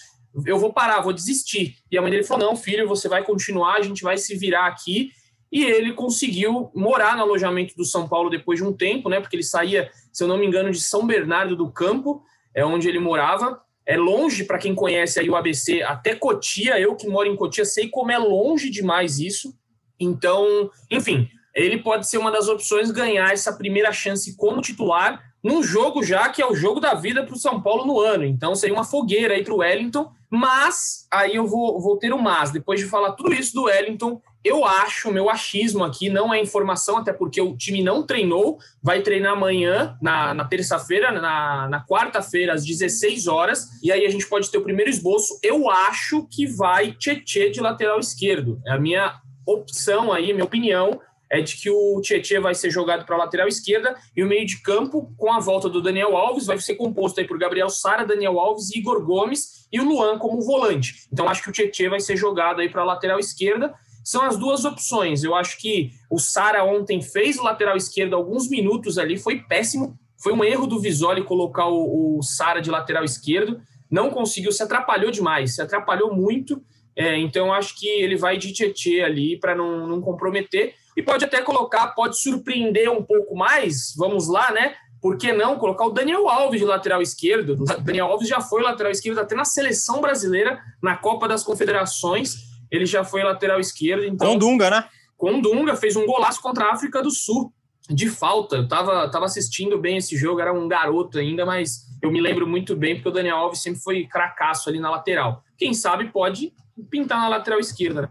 eu vou parar, vou desistir. E a mãe dele falou: Não, filho, você vai continuar, a gente vai se virar aqui. E ele conseguiu morar no alojamento do São Paulo depois de um tempo, né? Porque ele saía, se eu não me engano, de São Bernardo do Campo, é onde ele morava. É longe para quem conhece aí o ABC, até Cotia. Eu que moro em Cotia sei como é longe demais isso. Então, enfim, ele pode ser uma das opções ganhar essa primeira chance como titular num jogo já que é o jogo da vida para o São Paulo no ano. Então seria uma fogueira aí para o Wellington. Mas aí eu vou, vou ter o mas. Depois de falar tudo isso do Wellington, eu acho, meu achismo aqui, não é informação, até porque o time não treinou, vai treinar amanhã, na, na terça-feira, na, na quarta-feira, às 16 horas, e aí a gente pode ter o primeiro esboço. Eu acho que vai Tietê de lateral esquerdo. É a minha opção aí, minha opinião é de que o Tietchan vai ser jogado para a lateral esquerda e o meio de campo, com a volta do Daniel Alves, vai ser composto aí por Gabriel Sara, Daniel Alves, Igor Gomes e o Luan como volante. Então acho que o Tietchan vai ser jogado aí para a lateral esquerda. São as duas opções. Eu acho que o Sara ontem fez lateral esquerdo alguns minutos ali, foi péssimo. Foi um erro do Visoli colocar o, o Sara de lateral esquerdo. Não conseguiu, se atrapalhou demais, se atrapalhou muito. É, então acho que ele vai de Tietchan ali para não, não comprometer e pode até colocar, pode surpreender um pouco mais, vamos lá, né? Por que não colocar o Daniel Alves de lateral esquerdo? O Daniel Alves já foi lateral esquerdo até na seleção brasileira, na Copa das Confederações, ele já foi lateral esquerdo. Então, com Dunga, né? Com Dunga, fez um golaço contra a África do Sul, de falta. Eu tava, tava assistindo bem esse jogo, era um garoto ainda, mas eu me lembro muito bem, porque o Daniel Alves sempre foi cracaço ali na lateral. Quem sabe pode pintar na lateral esquerda, né?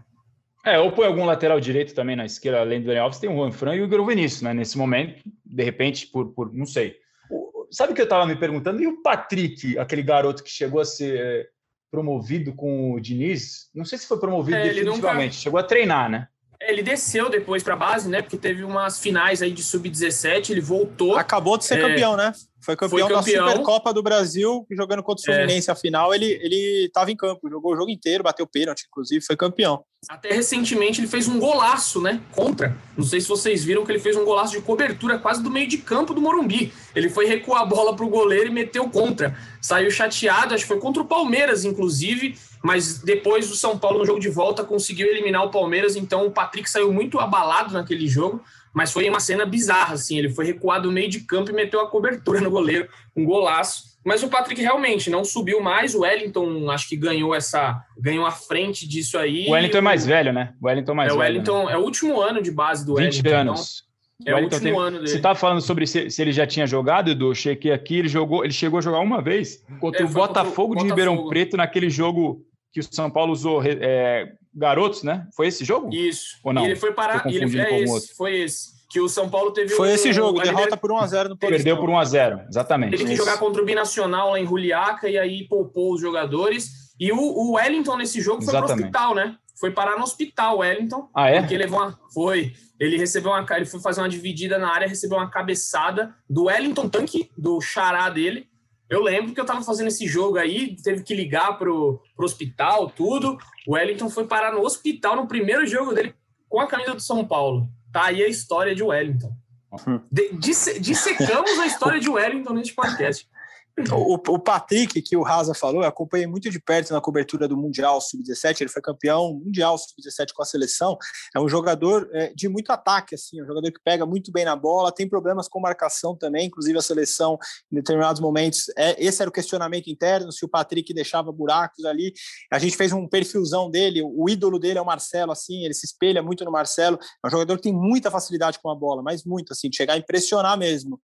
É, ou põe algum lateral direito também na esquerda, além do Daniel Alves, tem o Juan Fran e o Igor Vinícius, né? Nesse momento, de repente, por, por não sei. O, sabe o que eu estava me perguntando? E o Patrick, aquele garoto que chegou a ser promovido com o Diniz? Não sei se foi promovido é, definitivamente, nunca... chegou a treinar, né? É, ele desceu depois para a base, né? Porque teve umas finais aí de sub-17, ele voltou. Acabou de ser é... campeão, né? Foi campeão, foi campeão, da Supercopa do Brasil, jogando contra o é. Fluminense. É. A final, ele estava em campo, jogou o jogo inteiro, bateu pênalti, inclusive, foi campeão. Até recentemente ele fez um golaço, né? Contra. Não sei se vocês viram que ele fez um golaço de cobertura quase do meio de campo do Morumbi. Ele foi recuar a bola para o goleiro e meteu contra. Saiu chateado, acho que foi contra o Palmeiras, inclusive. Mas depois o São Paulo, no jogo de volta, conseguiu eliminar o Palmeiras. Então o Patrick saiu muito abalado naquele jogo mas foi uma cena bizarra, assim. Ele foi recuado no meio de campo e meteu a cobertura no goleiro, um golaço. Mas o Patrick realmente não subiu mais. O Wellington acho que ganhou essa, ganhou a frente disso aí. O Wellington é mais velho, né? O Wellington é mais é, velho. Wellington né? é o último ano de base do 20 Wellington. 20 anos. Então, é o último tem... ano dele. Você estava falando sobre se, se, ele já tinha jogado, Edu? Chequei aqui, ele jogou, ele chegou a jogar uma vez contra é, o Botafogo contra o de Ribeirão Preto naquele jogo que o São Paulo usou é, garotos, né? Foi esse jogo? Isso. Ou não? E ele foi parar. Ele, é esse, foi esse que o São Paulo teve Foi um, esse jogo, derrota por 1x0 no Perdeu por 1x0, exatamente. Teve que jogar contra o Binacional lá em Juliaca e aí poupou os jogadores. E o, o Wellington nesse jogo foi exatamente. pro hospital, né? Foi parar no hospital, o Wellington. Ah, é? Porque levou uma. Foi. Ele recebeu uma. Ele foi fazer uma dividida na área, recebeu uma cabeçada do Wellington Tanque, do xará dele. Eu lembro que eu tava fazendo esse jogo aí, teve que ligar pro, pro hospital, tudo. O Wellington foi parar no hospital no primeiro jogo dele com a camisa do São Paulo. Tá aí a história de Wellington. De, disse, dissecamos a história de Wellington neste podcast. O, o Patrick, que o Raza falou, eu acompanhei muito de perto na cobertura do Mundial Sub-17, ele foi campeão mundial Sub-17 com a seleção, é um jogador é, de muito ataque, assim, um jogador que pega muito bem na bola, tem problemas com marcação também, inclusive a seleção, em determinados momentos, é, esse era o questionamento interno, se o Patrick deixava buracos ali, a gente fez um perfilzão dele, o ídolo dele é o Marcelo, assim, ele se espelha muito no Marcelo, é um jogador que tem muita facilidade com a bola, mas muito, assim, de chegar a impressionar mesmo.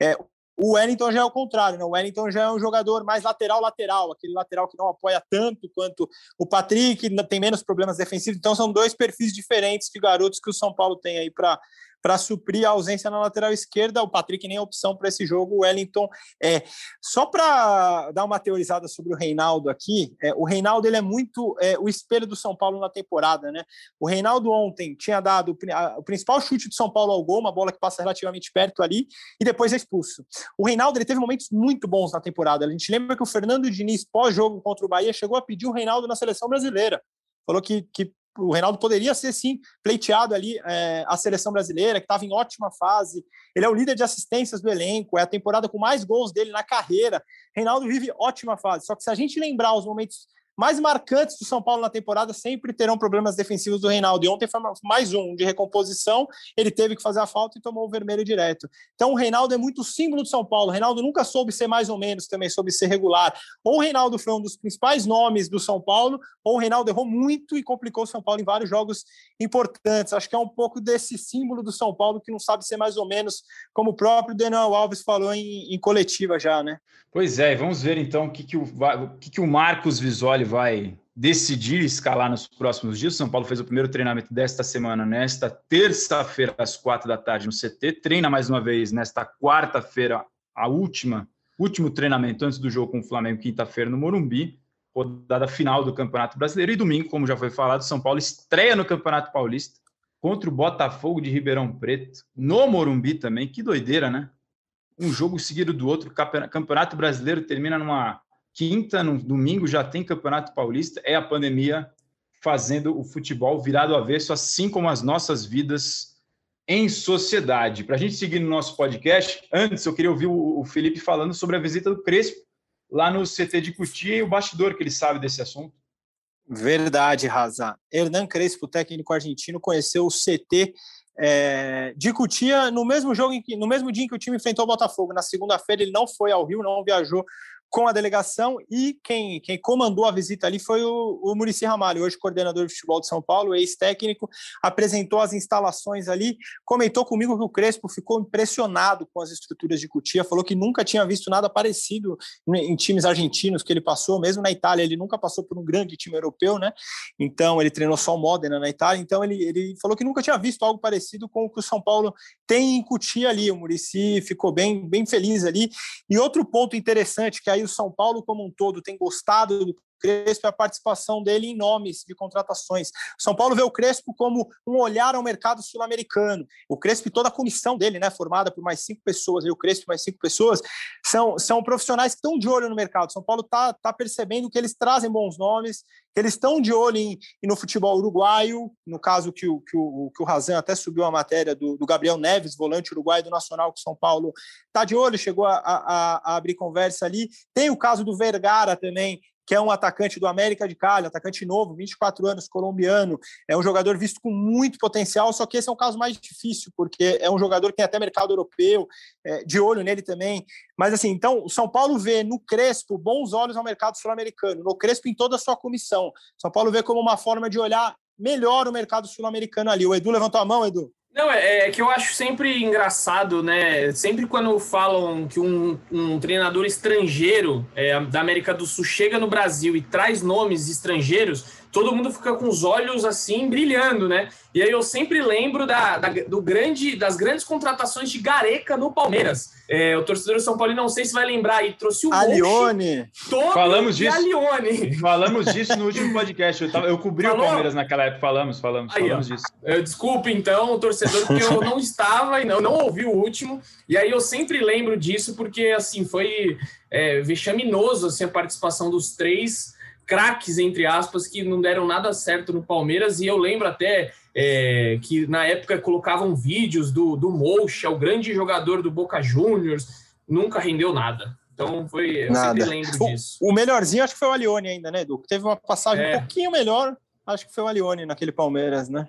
É, o Wellington já é o contrário, né? O Wellington já é um jogador mais lateral-lateral, aquele lateral que não apoia tanto quanto o Patrick, tem menos problemas defensivos. Então são dois perfis diferentes de garotos que o São Paulo tem aí para para suprir a ausência na lateral esquerda. O Patrick nem é opção para esse jogo, o Wellington é. Só para dar uma teorizada sobre o Reinaldo aqui, é, o Reinaldo ele é muito é, o espelho do São Paulo na temporada, né? O Reinaldo ontem tinha dado o, principal chute do São Paulo ao gol, uma bola que passa relativamente perto ali, e depois é expulso. O Reinaldo ele teve momentos muito bons na temporada. A gente lembra que o Fernando Diniz, pós-jogo contra o Bahia, chegou a pedir o Reinaldo na seleção brasileira. Falou que, que o Reinaldo poderia ser sim pleiteado ali é, a seleção brasileira, que estava em ótima fase. Ele é o líder de assistências do elenco, é a temporada com mais gols dele na carreira. Reinaldo vive ótima fase. Só que se a gente lembrar os momentos mais marcantes do São Paulo na temporada sempre terão problemas defensivos do Reinaldo. E ontem foi mais um de recomposição. Ele teve que fazer a falta e tomou o vermelho direto. Então o Reinaldo é muito símbolo do São Paulo. O Reinaldo nunca soube ser mais ou menos, também soube ser regular. Ou o Reinaldo foi um dos principais nomes do São Paulo, ou o Reinaldo errou muito e complicou o São Paulo em vários jogos importantes. Acho que é um pouco desse símbolo do São Paulo que não sabe ser mais ou menos, como o próprio Daniel Alves falou em, em coletiva já, né? Pois é, vamos ver então o que, que, o, o, que, que o Marcos Visoli vai decidir escalar nos próximos dias. São Paulo fez o primeiro treinamento desta semana, nesta terça-feira, às quatro da tarde, no CT. Treina mais uma vez nesta quarta-feira, a última, último treinamento antes do jogo com o Flamengo, quinta-feira, no Morumbi, rodada final do Campeonato Brasileiro. E domingo, como já foi falado, São Paulo estreia no Campeonato Paulista contra o Botafogo de Ribeirão Preto, no Morumbi também. Que doideira, né? um jogo seguido do outro. Campeonato Brasileiro termina numa quinta, no domingo já tem Campeonato Paulista. É a pandemia fazendo o futebol virado avesso, assim como as nossas vidas em sociedade. Para a gente seguir no nosso podcast, antes eu queria ouvir o Felipe falando sobre a visita do Crespo lá no CT de Cutia e o bastidor que ele sabe desse assunto. Verdade, Raza. Hernan Crespo, técnico argentino, conheceu o CT é, de Cutia no mesmo jogo, que, no mesmo dia em que o time enfrentou o Botafogo. Na segunda-feira ele não foi ao Rio, não viajou com a delegação e quem, quem comandou a visita ali foi o, o Murici Ramalho, hoje coordenador de futebol de São Paulo, ex-técnico, apresentou as instalações ali, comentou comigo que o Crespo ficou impressionado com as estruturas de Cutia, falou que nunca tinha visto nada parecido em times argentinos que ele passou, mesmo na Itália, ele nunca passou por um grande time europeu, né? Então ele treinou só o Modena na Itália, então ele, ele falou que nunca tinha visto algo parecido com o que o São Paulo tem em Cutia ali, o Murici ficou bem, bem feliz ali. E outro ponto interessante que aí o São Paulo como um todo tem gostado do Crespo e a participação dele em nomes de contratações. São Paulo vê o Crespo como um olhar ao mercado sul-americano. O Crespo e toda a comissão dele, né, formada por mais cinco pessoas, e o Crespo mais cinco pessoas, são, são profissionais que estão de olho no mercado. São Paulo está tá percebendo que eles trazem bons nomes, que eles estão de olho em, no futebol uruguaio, no caso que o, que o, que o Razan até subiu a matéria do, do Gabriel Neves, volante uruguaio do Nacional, que São Paulo está de olho, chegou a, a, a abrir conversa ali. Tem o caso do Vergara também, que é um atacante do América de Cali, atacante novo, 24 anos, colombiano, é um jogador visto com muito potencial, só que esse é um caso mais difícil, porque é um jogador que tem até mercado europeu, é, de olho nele também. Mas assim, então, o São Paulo vê no Crespo bons olhos ao mercado sul-americano, no Crespo em toda a sua comissão. São Paulo vê como uma forma de olhar melhor o mercado sul-americano ali. O Edu levantou a mão, Edu. Não, é, é, que eu acho sempre engraçado, né? Sempre quando falam que um, um treinador estrangeiro é, da América do Sul chega no Brasil e traz nomes estrangeiros, todo mundo fica com os olhos assim brilhando, né? E aí eu sempre lembro da, da do grande, das grandes contratações de Gareca no Palmeiras. É, o torcedor São Paulo não sei se vai lembrar aí, trouxe o Alione. Falamos disso. Alione. Falamos disso no último podcast. Eu, tava, eu cobri Falou? o Palmeiras naquela época. Falamos, falamos, aí, falamos ó. disso. Eu, desculpe então o torcedor porque eu não estava e não, não ouvi o último. E aí eu sempre lembro disso porque assim foi é, vexaminoso assim, a participação dos três craques, entre aspas, que não deram nada certo no Palmeiras. E eu lembro até é, que na época colocavam vídeos do, do Mocha, o grande jogador do Boca Juniors, nunca rendeu nada. Então foi. Eu nada. sempre lembro disso. O, o, melhorzinho acho que foi o Alione ainda, né, Edu? Teve uma passagem é. um pouquinho melhor, acho que foi o Alione naquele Palmeiras, né?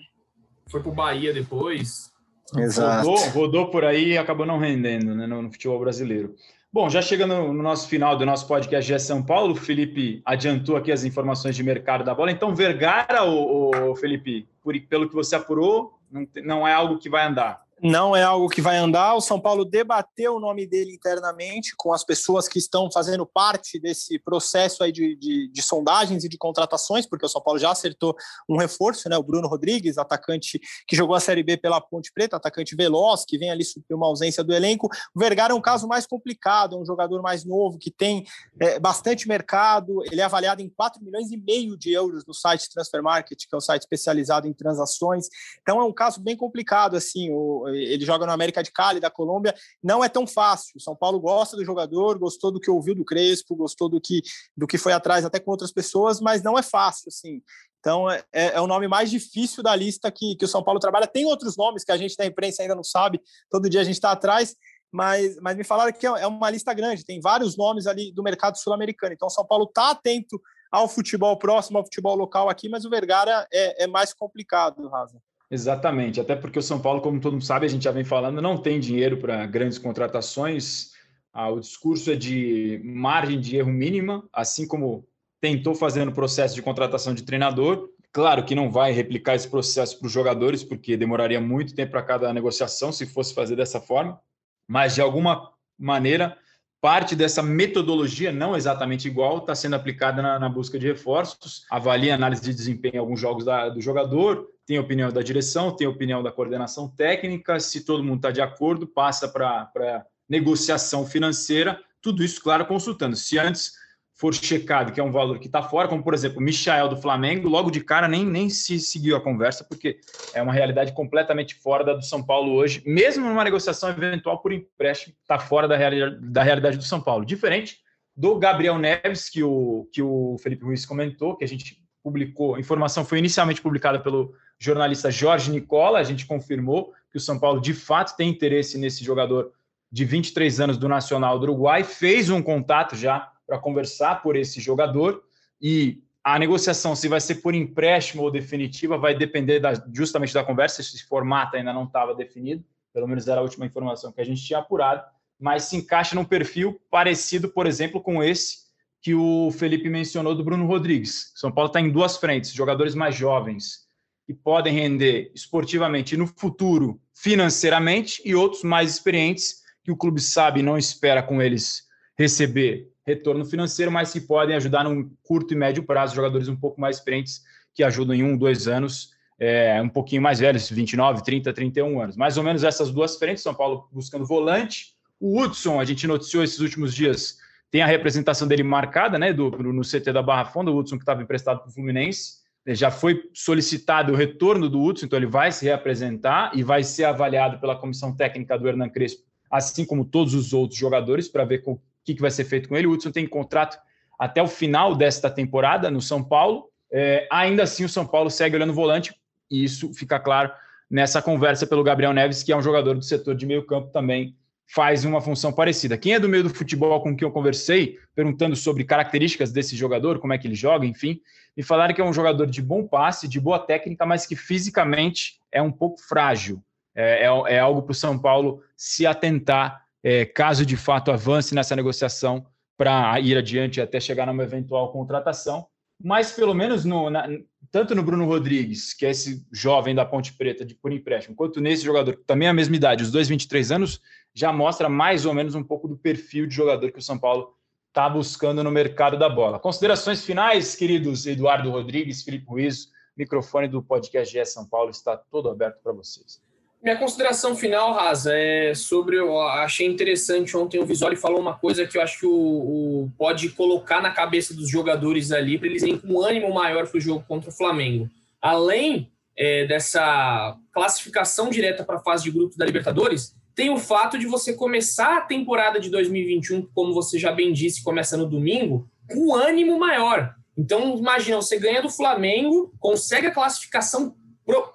Foi pro Bahia depois. Exato. Rodou, rodou por aí e acabou não rendendo né, no, no futebol brasileiro. Bom, já chegando no nosso final do nosso podcast é São Paulo, o Felipe adiantou aqui as informações de mercado da bola. Então, Vergara, o Felipe, por, pelo que você apurou, não, não é algo que vai andar não é algo que vai andar. O São Paulo debateu o nome dele internamente com as pessoas que estão fazendo parte desse processo aí de, de, de, sondagens e de contratações, porque o São Paulo já acertou um reforço, né? O Bruno Rodrigues, atacante que jogou a Série B pela Ponte Preta, atacante veloz, que vem ali suprir uma ausência do elenco. O Vergara é um caso mais complicado, é um jogador mais novo que tem é, bastante mercado. Ele é avaliado em 4 milhões e meio de euros no site Transfer Market, que é um site especializado em transações. Então é um caso bem complicado, assim. O, ele joga no América de Cali, da Colômbia, não é tão fácil. O São Paulo gosta do jogador, gostou do que ouviu do Crespo, gostou do que, do que foi atrás até com outras pessoas, mas não é fácil, assim. Então, é, é o nome mais difícil da lista que, que o São Paulo trabalha. Tem outros nomes que a gente da imprensa ainda não sabe, todo dia a gente está atrás, mas, mas me falaram que é, é uma lista grande, tem vários nomes ali do mercado sul-americano. Então, o São Paulo está atento ao futebol próximo, ao futebol local aqui, mas o Vergara é, é mais complicado, Raza. Exatamente, até porque o São Paulo, como todo mundo sabe, a gente já vem falando, não tem dinheiro para grandes contratações. Ah, o discurso é de margem de erro mínima, assim como tentou fazer no processo de contratação de treinador. Claro que não vai replicar esse processo para os jogadores, porque demoraria muito tempo para cada negociação se fosse fazer dessa forma, mas de alguma maneira, parte dessa metodologia, não exatamente igual, está sendo aplicada na, na, busca de reforços. Avalia análise de desempenho em alguns jogos da, do jogador, tem opinião da direção, tem opinião da coordenação técnica, se todo mundo está de acordo, passa para negociação financeira, tudo isso, claro, consultando. Se antes for checado que é um valor que está fora, como por exemplo o Michael do Flamengo, logo de cara nem, nem se seguiu a conversa, porque é uma realidade completamente fora da do São Paulo hoje, mesmo numa negociação eventual por empréstimo, está fora da realidade, da realidade do São Paulo. Diferente do Gabriel Neves, que o, que o Felipe Ruiz comentou, que a gente publicou, a informação foi inicialmente publicada pelo jornalista Jorge Nicola, a gente confirmou que o São Paulo de fato tem interesse nesse jogador de 23 anos do Nacional do Uruguai, fez um contato já para conversar por esse jogador e a negociação, se vai ser por empréstimo ou definitiva, vai depender da, justamente da conversa. Esse formato ainda não estava definido, pelo menos era a última informação que a gente tinha apurado, mas se encaixa num perfil parecido, por exemplo, com esse que o Felipe mencionou do Bruno Rodrigues. São Paulo está em duas frentes: jogadores mais jovens que podem render esportivamente no futuro, financeiramente, e outros mais experientes que o clube sabe e não espera com eles receber retorno financeiro, mas que podem ajudar num curto e médio prazo, jogadores um pouco mais experientes que ajudam em um, dois anos, é, um pouquinho mais velhos, 29, 30, 31 anos. Mais ou menos essas duas frentes, São Paulo buscando volante. O Hudson, a gente noticiou esses últimos dias, tem a representação dele marcada, né, do, no CT da Barra Funda, o Hudson que estava emprestado para o Fluminense, já foi solicitado o retorno do Hudson, então ele vai se reapresentar e vai ser avaliado pela comissão técnica do Hernan Crespo, assim como todos os outros jogadores, para ver que, que vai ser feito com ele. O Hudson tem contrato até o final desta temporada no São Paulo. É, ainda assim, o São Paulo segue olhando o volante, e isso fica claro nessa conversa pelo Gabriel Neves, que é um jogador do setor de meio campo também faz uma função parecida. Quem é do meio do futebol com quem eu conversei, perguntando sobre características desse jogador, como é que ele joga, enfim, me falaram que é um jogador de bom passe, de boa técnica, mas que fisicamente é um pouco frágil. É, é, é algo para o São Paulo se atentar, é, caso de fato avance nessa negociação para ir adiante até chegar numa eventual contratação. Mas pelo menos no, na, tanto no Bruno Rodrigues, que é esse jovem da Ponte Preta de por empréstimo, quanto nesse jogador que também é a mesma idade, os dois 23 anos, já mostra mais ou menos um pouco do perfil de jogador que o São Paulo está buscando no mercado da bola. Considerações finais, queridos Eduardo Rodrigues, Felipe Ruiz, microfone do podcast GE São Paulo está todo aberto para vocês. Minha consideração final, Raza, é sobre. Eu achei interessante ontem o Visoli falou uma coisa que eu acho que o, o pode colocar na cabeça dos jogadores ali para eles com um ânimo maior para o jogo contra o Flamengo. Além é, dessa classificação direta para a fase de grupos da Libertadores, tem o fato de você começar a temporada de 2021, como você já bem disse, começa no domingo, com ânimo maior. Então, imagina, você ganha do Flamengo, consegue a classificação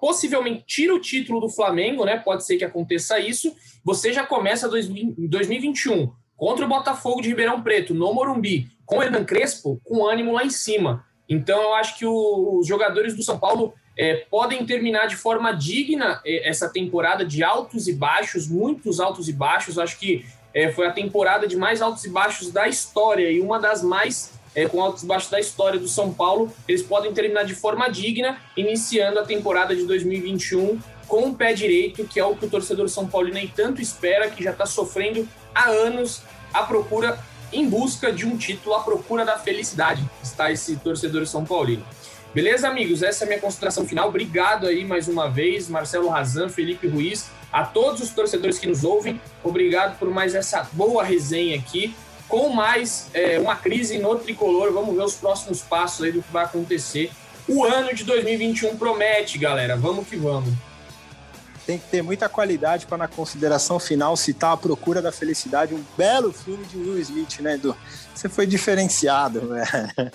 possivelmente tira o título do Flamengo, né? Pode ser que aconteça isso. Você já começa 2021 contra o Botafogo de Ribeirão Preto, no Morumbi, com o Hernan Crespo, com ânimo lá em cima. Então, eu acho que os jogadores do São Paulo é, podem terminar de forma digna é, essa temporada de altos e baixos, muitos altos e baixos. Acho que é, foi a temporada de mais altos e baixos da história e uma das mais é, com altos e baixos da história do São Paulo. Eles podem terminar de forma digna, iniciando a temporada de 2021 com o pé direito, que é o que o torcedor São Paulino nem tanto espera, que já está sofrendo há anos a procura em busca de um título, a procura da felicidade. Está esse torcedor São Paulino. Beleza, amigos? Essa é a minha consideração final. Obrigado aí mais uma vez, Marcelo Razan, Felipe Ruiz, a todos os torcedores que nos ouvem. Obrigado por mais essa boa resenha aqui. Com mais é, uma crise no tricolor, vamos ver os próximos passos aí do que vai acontecer. O ano de 2021 promete, galera. Vamos que vamos tem que ter muita qualidade para, na consideração final, citar A Procura da Felicidade, um belo filme de Will Smith, né, Edu? Você foi diferenciado, velho.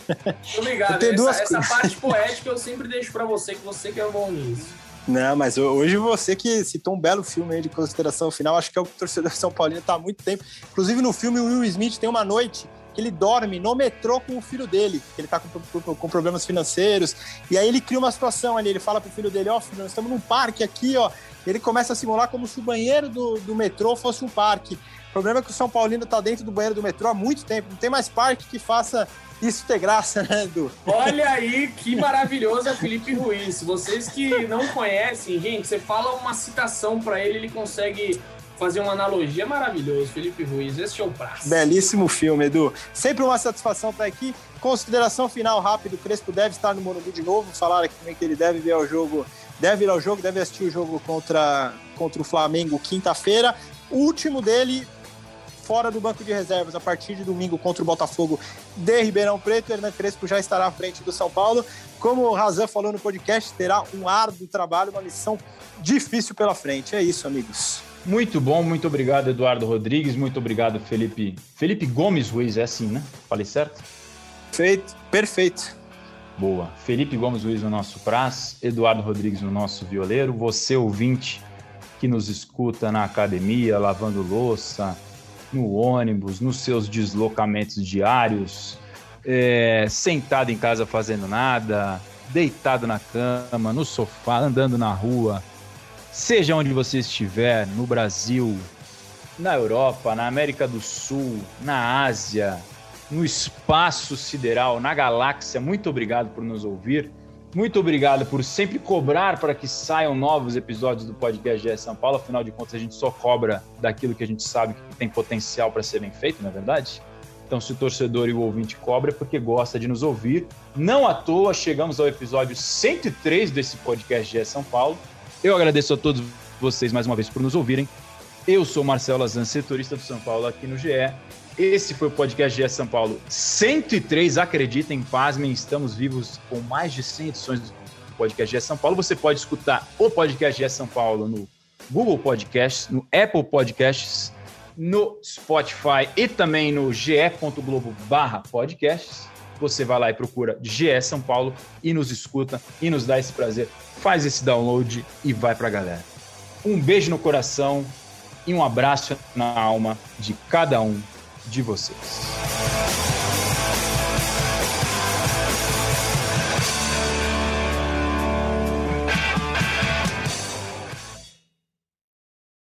Obrigado. Essa, essa parte poética eu sempre deixo para você, que você que é bom nisso. Não, mas hoje você que citou um belo filme aí de consideração final, acho que é o torcedor São Paulino tá há muito tempo. Inclusive no filme, o Will Smith tem uma noite que ele dorme no metrô com o filho dele, que ele tá com, com, problemas financeiros, e aí ele cria uma situação ali, ele fala pro filho dele, ó, oh, filho, nós estamos num parque aqui, ó, ele começa a simular como se o banheiro do, do metrô fosse um parque. O problema é que o São Paulino está dentro do banheiro do metrô há muito tempo. Não tem mais parque que faça isso ter graça, né, Edu? Olha aí que maravilhoso é Felipe Ruiz. Vocês que não conhecem, gente, você fala uma citação para ele, ele consegue fazer uma analogia maravilhoso. Felipe Ruiz, esse é o prazo. Belíssimo filme, Edu. Sempre uma satisfação estar aqui. Consideração final rápido: Crespo deve estar no Morumbi de novo. Falaram aqui também que ele deve ver o jogo deve ir ao jogo, deve assistir o jogo contra, contra o Flamengo quinta-feira. O último dele, fora do banco de reservas, a partir de domingo contra o Botafogo de Ribeirão Preto. Hernan Crespo já estará à frente do São Paulo. Como o Razan falou no podcast, terá um árduo trabalho, uma missão difícil pela frente. É isso, amigos. Muito bom, muito obrigado, Eduardo Rodrigues. Muito obrigado, Felipe. Felipe Gomes Ruiz, é assim, né? Falei certo? Perfeito, perfeito. Boa. Felipe Gomes Luiz no nosso Praz, Eduardo Rodrigues no nosso violeiro, você ouvinte que nos escuta na academia, lavando louça, no ônibus, nos seus deslocamentos diários, é, sentado em casa fazendo nada, deitado na cama, no sofá, andando na rua, seja onde você estiver, no Brasil, na Europa, na América do Sul, na Ásia, no espaço sideral, na galáxia. Muito obrigado por nos ouvir. Muito obrigado por sempre cobrar para que saiam novos episódios do podcast GE São Paulo. Afinal de contas, a gente só cobra daquilo que a gente sabe que tem potencial para ser bem feito, não é verdade? Então, se o torcedor e o ouvinte cobra, é porque gosta de nos ouvir. Não à toa, chegamos ao episódio 103 desse podcast GE São Paulo. Eu agradeço a todos vocês mais uma vez por nos ouvirem. Eu sou Marcelo Azan, setorista do São Paulo aqui no GE. Esse foi o podcast GE São Paulo 103. Acreditem, pasmem, estamos vivos com mais de 100 edições do podcast GE São Paulo. Você pode escutar o podcast GE São Paulo no Google Podcasts, no Apple Podcasts, no Spotify e também no ge.globo barra podcasts. Você vai lá e procura GE São Paulo e nos escuta e nos dá esse prazer. Faz esse download e vai pra galera. Um beijo no coração e um abraço na alma de cada um de vocês.